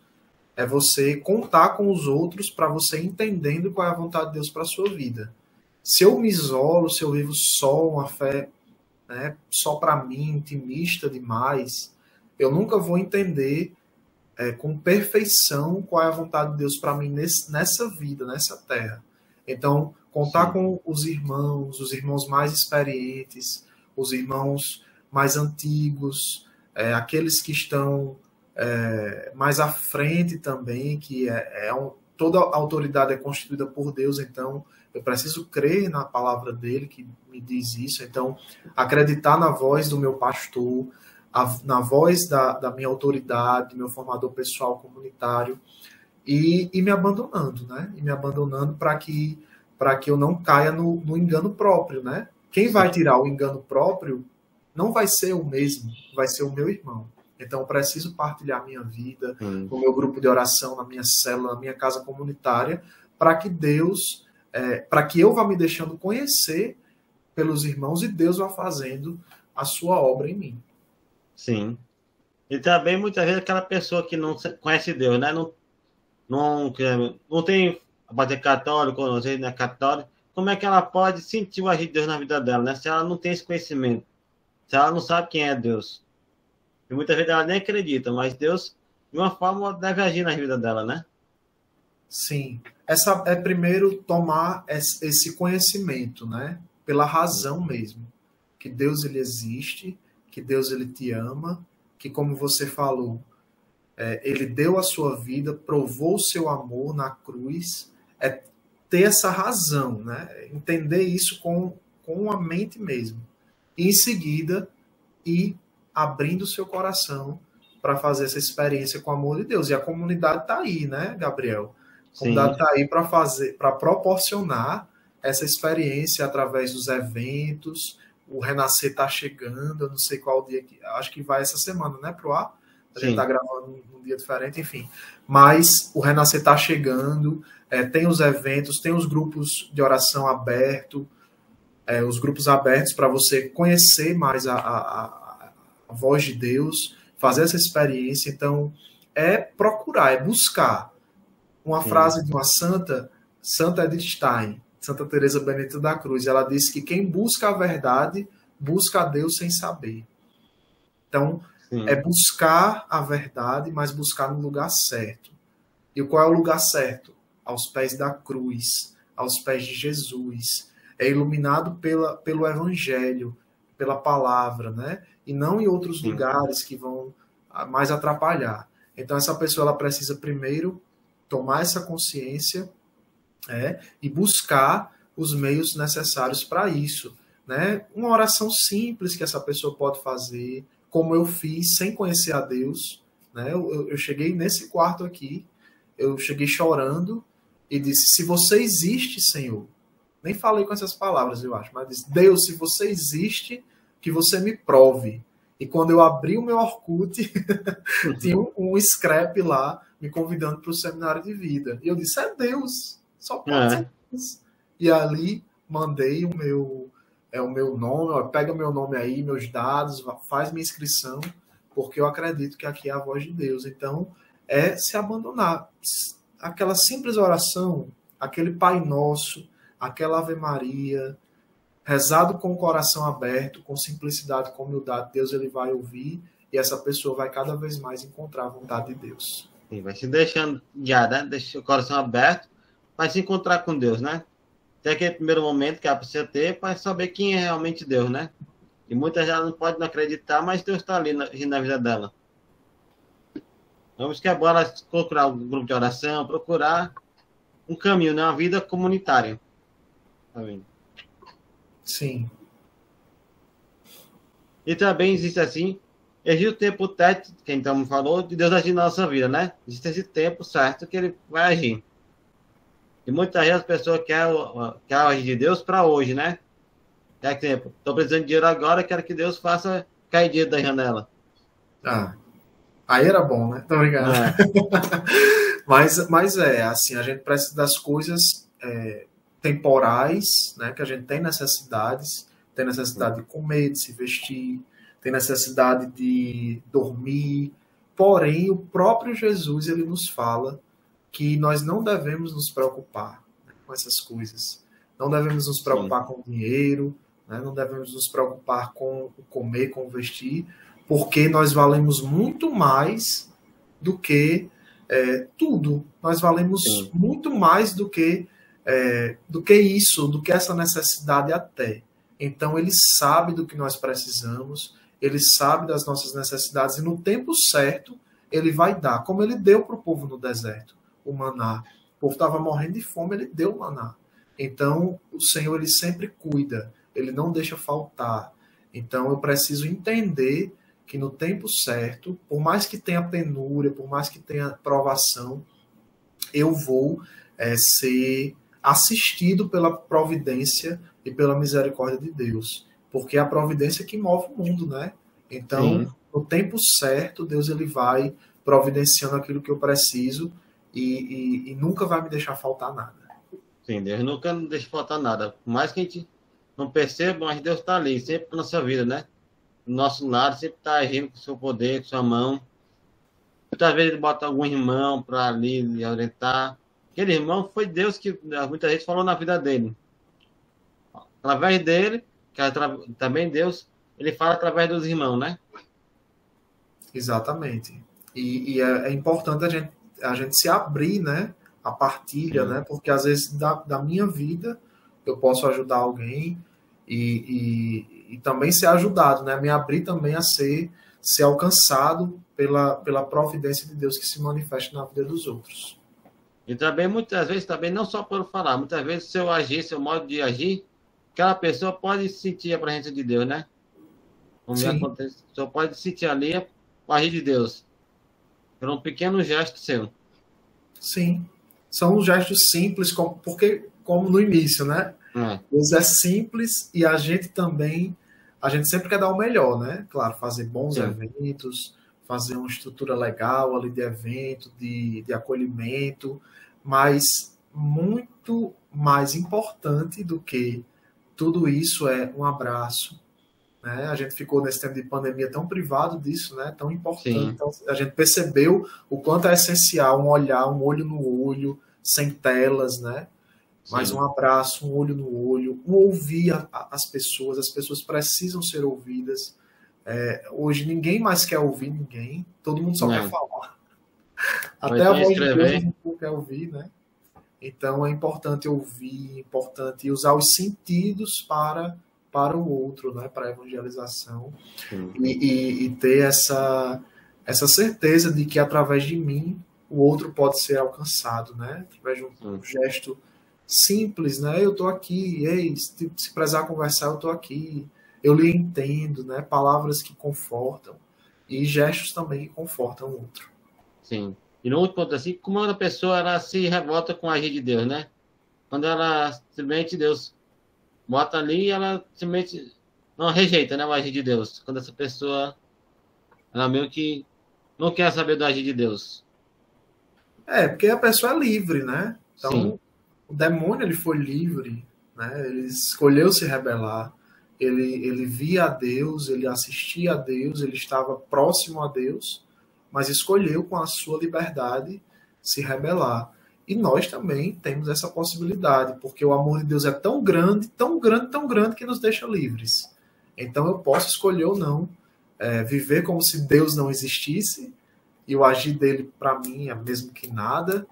é você contar com os outros para você entendendo qual é a vontade de Deus para sua vida. Se eu me isolo, se eu vivo só uma fé né, só para mim, intimista demais, eu nunca vou entender é, com perfeição qual é a vontade de Deus para mim nesse, nessa vida, nessa terra. Então, contar Sim. com os irmãos, os irmãos mais experientes, os irmãos mais antigos, é, aqueles que estão é, mais à frente também, que é, é um, toda autoridade é constituída por Deus, então eu preciso crer na palavra dele que me diz isso, então acreditar na voz do meu pastor, a, na voz da, da minha autoridade, meu formador pessoal comunitário, e, e me abandonando, né? E me abandonando para que para que eu não caia no, no engano próprio, né? Quem vai tirar o engano próprio não vai ser o mesmo, vai ser o meu irmão. Então, eu preciso partilhar minha vida hum. no meu grupo de oração, na minha célula, na minha casa comunitária, para que Deus, é, para que eu vá me deixando conhecer pelos irmãos e Deus vá fazendo a sua obra em mim. Sim. E também, muitas vezes, aquela pessoa que não conhece Deus, né? Não, não, não tem bater católico, não sei, é católico, como é que ela pode sentir o agir de Deus na vida dela, né? Se ela não tem esse conhecimento, se ela não sabe quem é Deus. E muitas vezes ela nem acredita, mas Deus, de uma forma, deve agir na vida dela, né? Sim. Essa é primeiro tomar esse conhecimento, né? Pela razão mesmo. Que Deus ele existe, que Deus ele te ama, que como você falou, é, ele deu a sua vida, provou o seu amor na cruz, é ter essa razão, né? Entender isso com, com a mente mesmo. E em seguida, ir abrindo o seu coração para fazer essa experiência com o amor de Deus. E a comunidade está aí, né, Gabriel? A comunidade está aí para fazer, para proporcionar essa experiência através dos eventos, o Renascer está chegando, eu não sei qual dia, que, acho que vai essa semana, né, pro ar? A gente está gravando num dia diferente, enfim. Mas o Renascer está chegando, é, tem os eventos, tem os grupos de oração aberto, é, os grupos abertos para você conhecer mais a, a, voz de Deus, fazer essa experiência. Então, é procurar, é buscar. Uma Sim. frase de uma santa, Santa Edith Stein, Santa Teresa Benedita da Cruz, ela disse que quem busca a verdade busca a Deus sem saber. Então, Sim. é buscar a verdade, mas buscar no lugar certo. E qual é o lugar certo? Aos pés da cruz, aos pés de Jesus. É iluminado pela, pelo Evangelho, pela palavra, né? E não em outros Sim. lugares que vão mais atrapalhar. Então, essa pessoa ela precisa primeiro tomar essa consciência é, e buscar os meios necessários para isso. Né? Uma oração simples que essa pessoa pode fazer, como eu fiz sem conhecer a Deus. Né? Eu, eu cheguei nesse quarto aqui, eu cheguei chorando e disse: Se você existe, Senhor, nem falei com essas palavras, eu acho, mas disse: Deus, se você existe, que você me prove. E quando eu abri o meu Orkut, tinha um, um scrap lá me convidando para o seminário de vida. E eu disse: É Deus. Só pode é. ser E ali mandei o meu é o meu nome, ó, pega meu nome aí, meus dados, faz minha inscrição, porque eu acredito que aqui é a voz de Deus. Então, é se abandonar. Aquela simples oração, aquele Pai Nosso, aquela Ave Maria, rezado com o coração aberto, com simplicidade, com humildade, Deus ele vai ouvir e essa pessoa vai cada vez mais encontrar a vontade de Deus. Sim, vai se deixando já, né? Deixa o coração aberto para se encontrar com Deus, né? Tem aquele primeiro momento que ela precisa ter para saber quem é realmente Deus, né? E muitas já não podem acreditar, mas Deus está ali na, na, vida dela. Vamos que agora procurar um grupo de oração, procurar um caminho, né? Uma vida comunitária. Tá vendo? Sim. E também existe assim, existe o tempo técnico, que então falou, de Deus agir na nossa vida, né? Existe esse tempo certo que ele vai agir. E muitas vezes as pessoas querem, querem agir de Deus para hoje, né? É exemplo, estou precisando de dinheiro agora, quero que Deus faça cair dinheiro da janela. Ah, aí era bom, né? Tô ligado. É. mas, mas é, assim, a gente precisa das coisas é, temporais, né? Que a gente tem necessidades, tem necessidade de comer, de se vestir, tem necessidade de dormir. Porém, o próprio Jesus, ele nos fala que nós não devemos nos preocupar né, com essas coisas. Não devemos nos preocupar Sim. com o dinheiro, né, não devemos nos preocupar com o comer, com o vestir, porque nós valemos muito mais do que é, tudo. Nós valemos Sim. muito mais do que é, do que isso, do que essa necessidade até. Então ele sabe do que nós precisamos, ele sabe das nossas necessidades e no tempo certo ele vai dar, como ele deu para o povo no deserto o maná. O povo estava morrendo de fome, ele deu o maná. Então, o Senhor ele sempre cuida, ele não deixa faltar. Então, eu preciso entender que no tempo certo, por mais que tenha penúria, por mais que tenha provação, eu vou é, ser assistido pela providência e pela misericórdia de Deus, porque é a providência que move o mundo, né? Então, Sim. no tempo certo, Deus ele vai providenciando aquilo que eu preciso e, e, e, nunca vai me deixar faltar nada. Sim, Deus nunca nos deixa faltar nada. Por mais que a gente não perceba, mas Deus está ali, sempre na nossa vida, né? Do nosso lado, sempre está agindo com o seu poder, com sua mão. Muitas vezes ele bota algum irmão para ali orientar. Aquele irmão foi Deus que muitas vezes falou na vida dele. Através dele, que é também Deus, ele fala através dos irmãos, né? Exatamente. E, e é, é importante a gente a gente se abrir, né? A partilha, né? Porque às vezes da, da minha vida eu posso ajudar alguém e, e, e, também ser ajudado, né? Me abrir também a ser, ser alcançado pela, pela providência de Deus que se manifesta na vida dos outros. E também, muitas vezes, também não só por falar, muitas vezes, seu agir, seu modo de agir, aquela pessoa pode sentir a presença de Deus, né? Como acontece, só pode sentir ali o agir de Deus. Era um pequeno gesto seu. Sim. São gestos simples, como, porque, como no início, né? É. Deus é simples e a gente também a gente sempre quer dar o melhor, né? Claro, fazer bons Sim. eventos, fazer uma estrutura legal ali de evento, de, de acolhimento, mas muito mais importante do que tudo isso é um abraço. Né? A gente ficou nesse tempo de pandemia tão privado disso, né? tão importante. Então, a gente percebeu o quanto é essencial um olhar, um olho no olho, sem telas, né? Mas um abraço, um olho no olho, um ouvir a, a, as pessoas, as pessoas precisam ser ouvidas. É, hoje ninguém mais quer ouvir ninguém, todo mundo só Não. quer falar. Até a voz de Deus não quer ouvir, né? Então é importante ouvir, é importante usar os sentidos para para o outro, né? Para a evangelização e, e, e ter essa essa certeza de que através de mim o outro pode ser alcançado, né? Através de um hum. gesto simples, né? Eu tô aqui, ei, se, se precisar conversar, eu tô aqui. Eu lhe entendo, né? Palavras que confortam e gestos também que confortam o outro. Sim. E no outro ponto assim, como a pessoa ela se revolta com a agir de Deus, né? Quando ela simplesmente Deus bota ali, ela simplesmente não rejeita, né, o agir de Deus. Quando essa pessoa ela meio que não quer saber do agir de Deus. É, porque a pessoa é livre, né? Então, Sim. o demônio ele foi livre, né? Ele escolheu se rebelar. Ele, ele via a Deus, ele assistia a Deus, ele estava próximo a Deus, mas escolheu com a sua liberdade se rebelar. E nós também temos essa possibilidade, porque o amor de Deus é tão grande, tão grande, tão grande que nos deixa livres. Então eu posso escolher ou não é, viver como se Deus não existisse e o agir dele para mim é mesmo que nada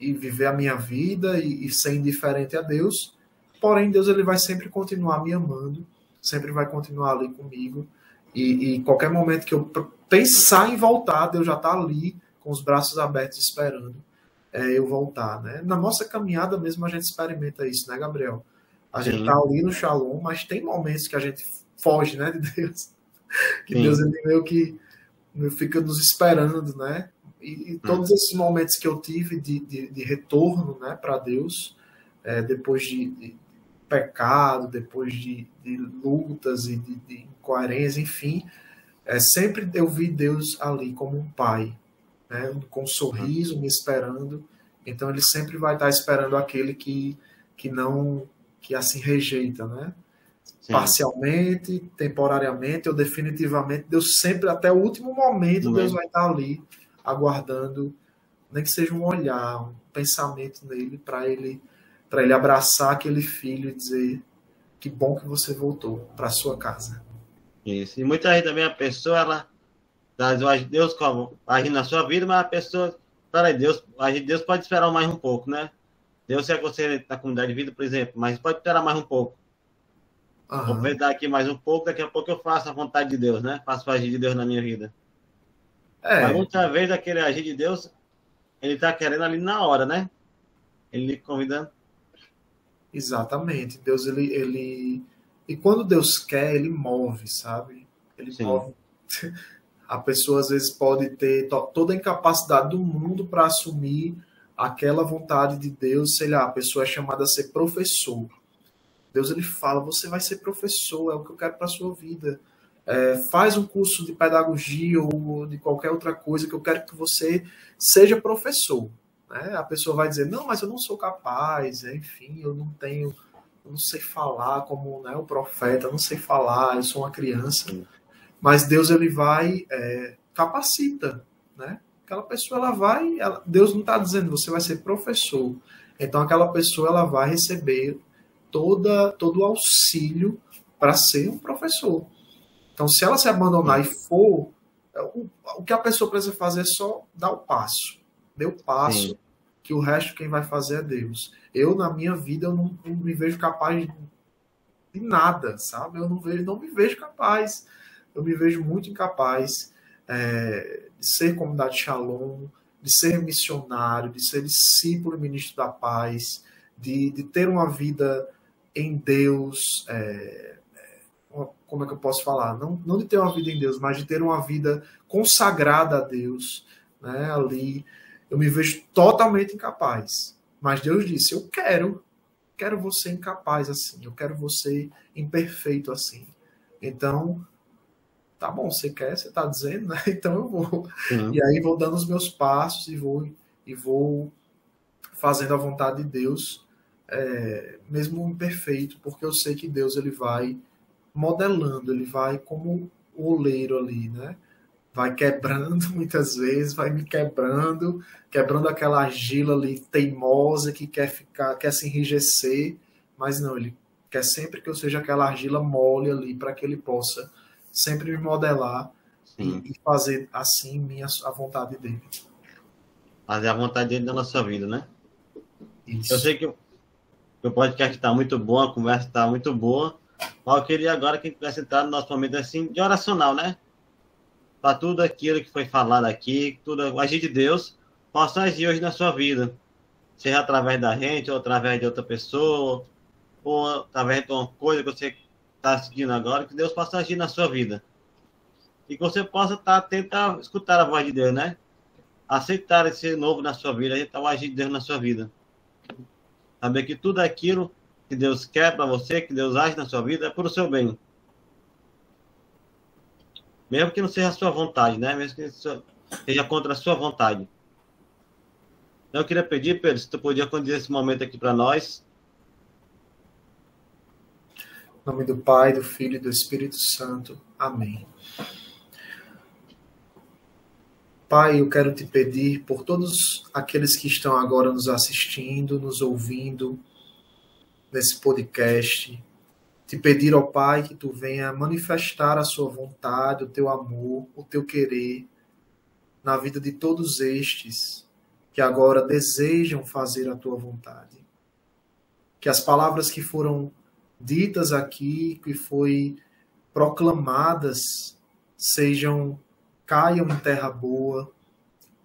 e viver a minha vida e, e, ser indiferente a Deus. Porém, Deus ele vai sempre continuar me amando, sempre vai continuar ali comigo e, e qualquer momento que eu pensar em voltar, Deus já está ali com os braços abertos esperando é, eu voltar, né? Na nossa caminhada mesmo a gente experimenta isso, né, Gabriel? A gente está ali no Shalom, mas tem momentos que a gente foge, né, de Deus. Que Sim. Deus ele meio que fica nos esperando, né? E, e hum. todos esses momentos que eu tive de, de, de retorno, né, para Deus, é, depois de, de, pecado, depois de, de lutas e de, de incoerência, enfim, é, sempre eu vi Deus ali como um pai, né, com um sorriso me esperando. Então ele sempre vai estar esperando aquele que, que não que assim rejeita, né? Sim. Parcialmente, temporariamente ou definitivamente, Deus sempre até o último momento Deus vai estar ali aguardando, nem que seja um olhar, um pensamento nele para ele para ele abraçar aquele filho e dizer que bom que você voltou para sua casa. Isso. E muitas vezes também a pessoa, ela traz Deus como agir na sua vida, mas a pessoa, peraí, Deus, agir Deus pode esperar mais um pouco, né? Deus é você na comunidade de vida, por exemplo, mas pode esperar mais um pouco. Uhum. Vou ver daqui mais um pouco, daqui a pouco eu faço a vontade de Deus, né? Faço o agir de Deus na minha vida. É. Mas muitas vezes aquele agir de Deus, ele está querendo ali na hora, né? Ele convidando. Exatamente. Deus, ele, ele e quando Deus quer, ele move, sabe? Ele Sim. move. A pessoa às vezes pode ter toda a incapacidade do mundo para assumir aquela vontade de Deus, sei lá, a pessoa é chamada a ser professor. Deus ele fala: você vai ser professor, é o que eu quero para sua vida. É, faz um curso de pedagogia ou de qualquer outra coisa que eu quero que você seja professor. Né? A pessoa vai dizer: não, mas eu não sou capaz, enfim, eu não tenho eu não sei falar como né, o profeta, eu não sei falar, eu sou uma criança. Mas Deus ele vai é, capacita, né? Aquela pessoa ela vai, ela, Deus não está dizendo você vai ser professor. Então aquela pessoa ela vai receber toda todo o auxílio para ser um professor. Então se ela se abandonar e for, é, o, o que a pessoa precisa fazer é só dar o passo. Deu o passo. Sim que o resto quem vai fazer é Deus. Eu, na minha vida, eu não, não me vejo capaz de nada, sabe? Eu não, vejo, não me vejo capaz. Eu me vejo muito incapaz é, de ser comunidade Shalom, de ser missionário, de ser discípulo e ministro da paz, de, de ter uma vida em Deus. É, é como é que eu posso falar? Não, não de ter uma vida em Deus, mas de ter uma vida consagrada a Deus, né? Ali eu me vejo totalmente incapaz. Mas Deus disse: Eu quero, quero você incapaz assim, eu quero você imperfeito assim. Então, tá bom, você quer, você tá dizendo, né? Então eu vou. Sim. E aí vou dando os meus passos e vou e vou fazendo a vontade de Deus, é, mesmo imperfeito, porque eu sei que Deus ele vai modelando, ele vai como o oleiro ali, né? Vai quebrando muitas vezes, vai me quebrando, quebrando aquela argila ali teimosa que quer ficar, quer se enrijecer, mas não, ele quer sempre que eu seja aquela argila mole ali para que ele possa sempre me modelar e, e, fazer assim minha a vontade dele. Fazer a vontade dele na nossa vida, né? Isso. Eu sei que o podcast está muito bom, a conversa está muito boa, mas eu queria agora que a gente pudesse entrar no nosso momento assim de oracional, né? Para tudo aquilo que foi falado aqui, tudo o agir de Deus, possa agir hoje na sua vida. Seja através da gente, ou através de outra pessoa, ou através de uma coisa que você está seguindo agora, que Deus possa agir na sua vida. E que você possa estar tá atento a escutar a voz de Deus, né? Aceitar esse novo na sua vida, aceitar o agir de Deus na sua vida. Saber que tudo aquilo que Deus quer para você, que Deus age na sua vida, é para o seu bem. Mesmo que não seja a sua vontade, né? Mesmo que seja contra a sua vontade. Então, eu queria pedir, Pedro, se tu podia conduzir esse momento aqui para nós. Em nome do Pai, do Filho e do Espírito Santo. Amém. Pai, eu quero te pedir por todos aqueles que estão agora nos assistindo, nos ouvindo nesse podcast, te pedir, ó Pai, que tu venha manifestar a sua vontade, o teu amor, o teu querer na vida de todos estes que agora desejam fazer a tua vontade. Que as palavras que foram ditas aqui, que foi proclamadas, sejam caiam em terra boa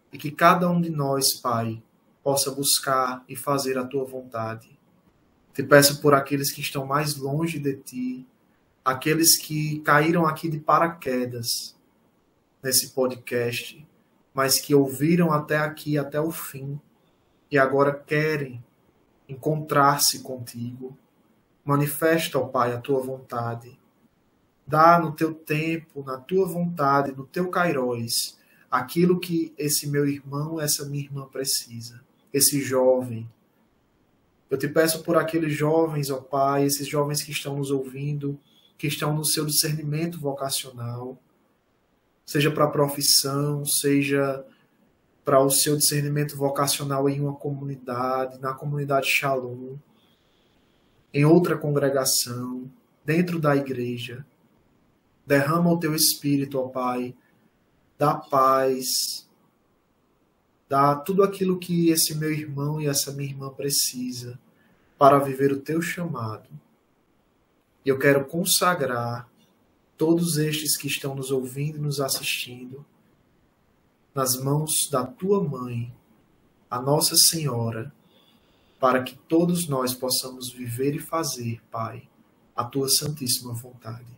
e que cada um de nós, Pai, possa buscar e fazer a tua vontade. Te peço por aqueles que estão mais longe de ti, aqueles que caíram aqui de paraquedas nesse podcast, mas que ouviram até aqui, até o fim, e agora querem encontrar-se contigo. Manifesta, ó Pai, a tua vontade Dá no teu tempo, na tua vontade, no teu kairos, aquilo que esse meu irmão, essa minha irmã precisa, esse jovem. Eu te peço por aqueles jovens, ó Pai, esses jovens que estão nos ouvindo, que estão no seu discernimento vocacional, seja para a profissão, seja para o seu discernimento vocacional em uma comunidade, na comunidade Shalom, em outra congregação, dentro da igreja. Derrama o teu espírito, ó Pai. Dá paz. Dá tudo aquilo que esse meu irmão e essa minha irmã precisa para viver o teu chamado. E eu quero consagrar todos estes que estão nos ouvindo e nos assistindo nas mãos da tua mãe, a Nossa Senhora, para que todos nós possamos viver e fazer, Pai, a tua santíssima vontade.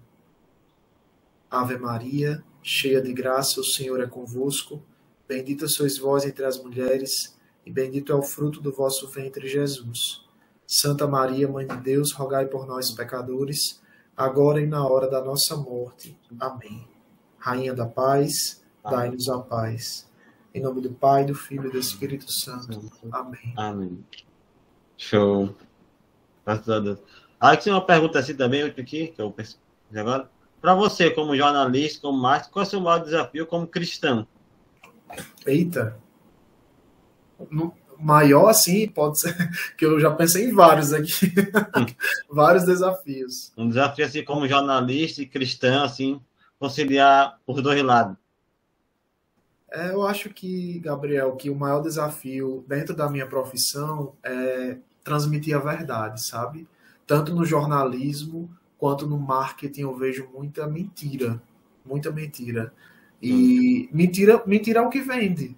Ave Maria, cheia de graça, o Senhor é convosco. Bendita sois vós entre as mulheres, e bendito é o fruto do vosso ventre, Jesus. Santa Maria, Mãe de Deus, rogai por nós, pecadores, agora e na hora da nossa morte. Amém. Rainha da paz, dai-nos a paz. Em nome do Pai, do Filho e do Espírito Santo. Amém. Amém. Show. Graças a Deus. Ah, tinha uma pergunta assim também, aqui, que eu penso agora. Para você, como jornalista, como mágico, qual é o seu maior desafio como cristão? Eita. No maior, assim, pode ser que eu já pensei em vários aqui. vários desafios. Um desafio, assim, como jornalista e cristão, assim, conciliar os dois lados. É, eu acho que, Gabriel, que o maior desafio dentro da minha profissão é transmitir a verdade, sabe? Tanto no jornalismo quanto no marketing eu vejo muita mentira, muita mentira. E hum. mentira, mentira é o que vende.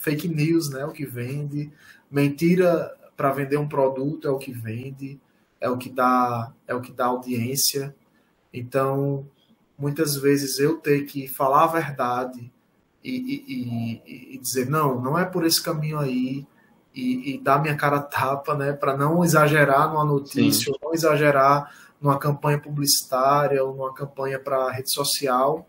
Fake news, né, é o que vende. Mentira para vender um produto é o que vende, é o que dá, é o que dá audiência. Então, muitas vezes eu ter que falar a verdade e, e, e, e dizer não, não é por esse caminho aí e, dar minha cara tapa, né, para não exagerar numa notícia, Sim. não exagerar numa campanha publicitária ou numa campanha para rede social,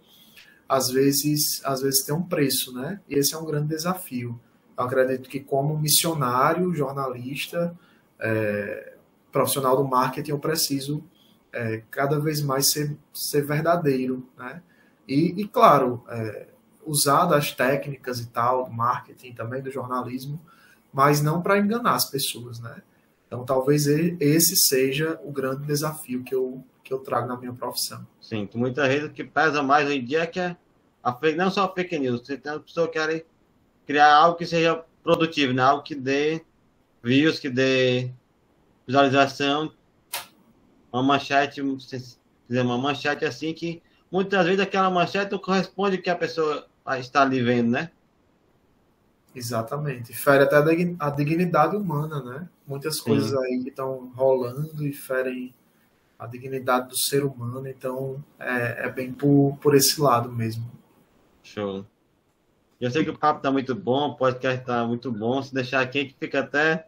às vezes, às vezes tem um preço, né? E esse é um grande desafio. Eu acredito que como missionário, jornalista, é, profissional do marketing, eu preciso é, cada vez mais ser, ser verdadeiro, né? E, e claro, é, usar das técnicas e tal, do marketing também, do jornalismo, mas não para enganar as pessoas, né? Então, talvez esse seja o grande desafio que eu, que eu trago na minha profissão. Sim, muitas vezes o que pesa mais hoje em dia é que é a fake, não só a fake news, você tem pessoas que querem criar algo que seja produtivo, né? algo que dê views, que dê visualização, uma manchete, se quiser uma manchete assim que muitas vezes aquela manchete não corresponde ao que a pessoa está ali vendo, né? Exatamente. Fere até a dignidade humana, né? Muitas Sim. coisas aí que estão rolando e ferem a dignidade do ser humano, então é, é bem por, por esse lado mesmo. Show. Eu sei que o papo está muito bom, o podcast está muito bom. Se deixar aqui, que fica até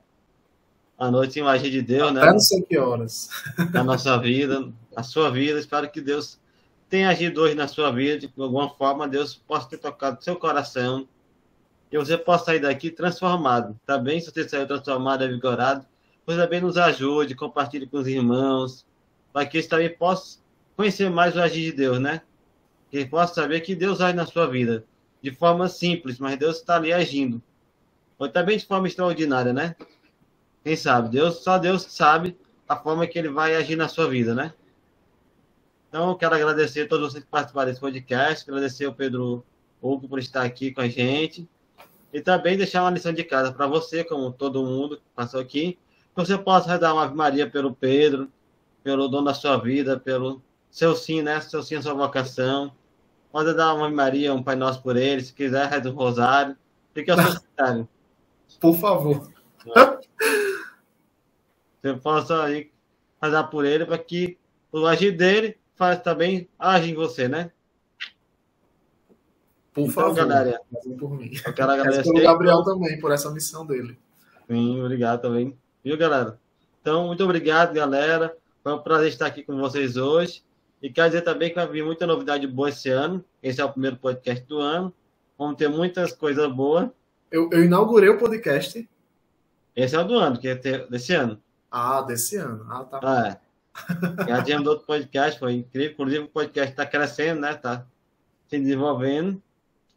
a noite em magia de Deus, até né? Até não sei que horas. Na nossa vida, a sua vida. Espero que Deus tenha agido hoje na sua vida, de alguma forma, Deus possa ter tocado seu coração e você possa sair daqui transformado. Tá bem? Se você saiu transformado, vigorado, você também nos ajude, compartilhe com os irmãos, para que eles também possam conhecer mais o agir de Deus, né? Que eles possam saber que Deus age na sua vida de forma simples, mas Deus está ali agindo. Ou também de forma extraordinária, né? Quem sabe? Deus, só Deus sabe a forma que ele vai agir na sua vida, né? Então, eu quero agradecer a todos vocês que participaram desse podcast, agradecer ao Pedro Hugo por estar aqui com a gente, e também deixar uma lição de casa para você, como todo mundo que passou aqui, que você possa redar uma Ave Maria pelo Pedro, pelo dono da sua vida, pelo seu sim, né? Seu sim, a sua vocação. Pode dar uma Maria, um Pai Nosso por ele, se quiser, reza o Rosário. Fique ao seu critério. Por favor. Você possa aí rezar por ele para que o agir dele faz também age em você, né? Por então, favor, galera, por mim. Eu quero agradecer. o Gabriel também, por essa missão dele. Sim, obrigado também. Viu, galera? Então, muito obrigado, galera. Foi um prazer estar aqui com vocês hoje. E quero dizer também que vai vir muita novidade boa esse ano. Esse é o primeiro podcast do ano. Vamos ter muitas coisas boas. Eu, eu inaugurei o podcast. Esse é o do ano, que é desse ano. Ah, desse ano. Ah, tá. Ah, é. Já tínhamos outro podcast, foi incrível. Inclusive, o podcast está crescendo, né? Está se desenvolvendo.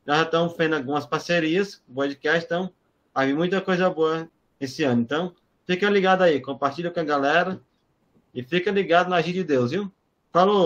Já estamos fazendo algumas parcerias com o podcast, então vai muita coisa boa esse ano. Então, fica ligado aí, compartilha com a galera e fica ligado na agir de Deus, viu? Falou!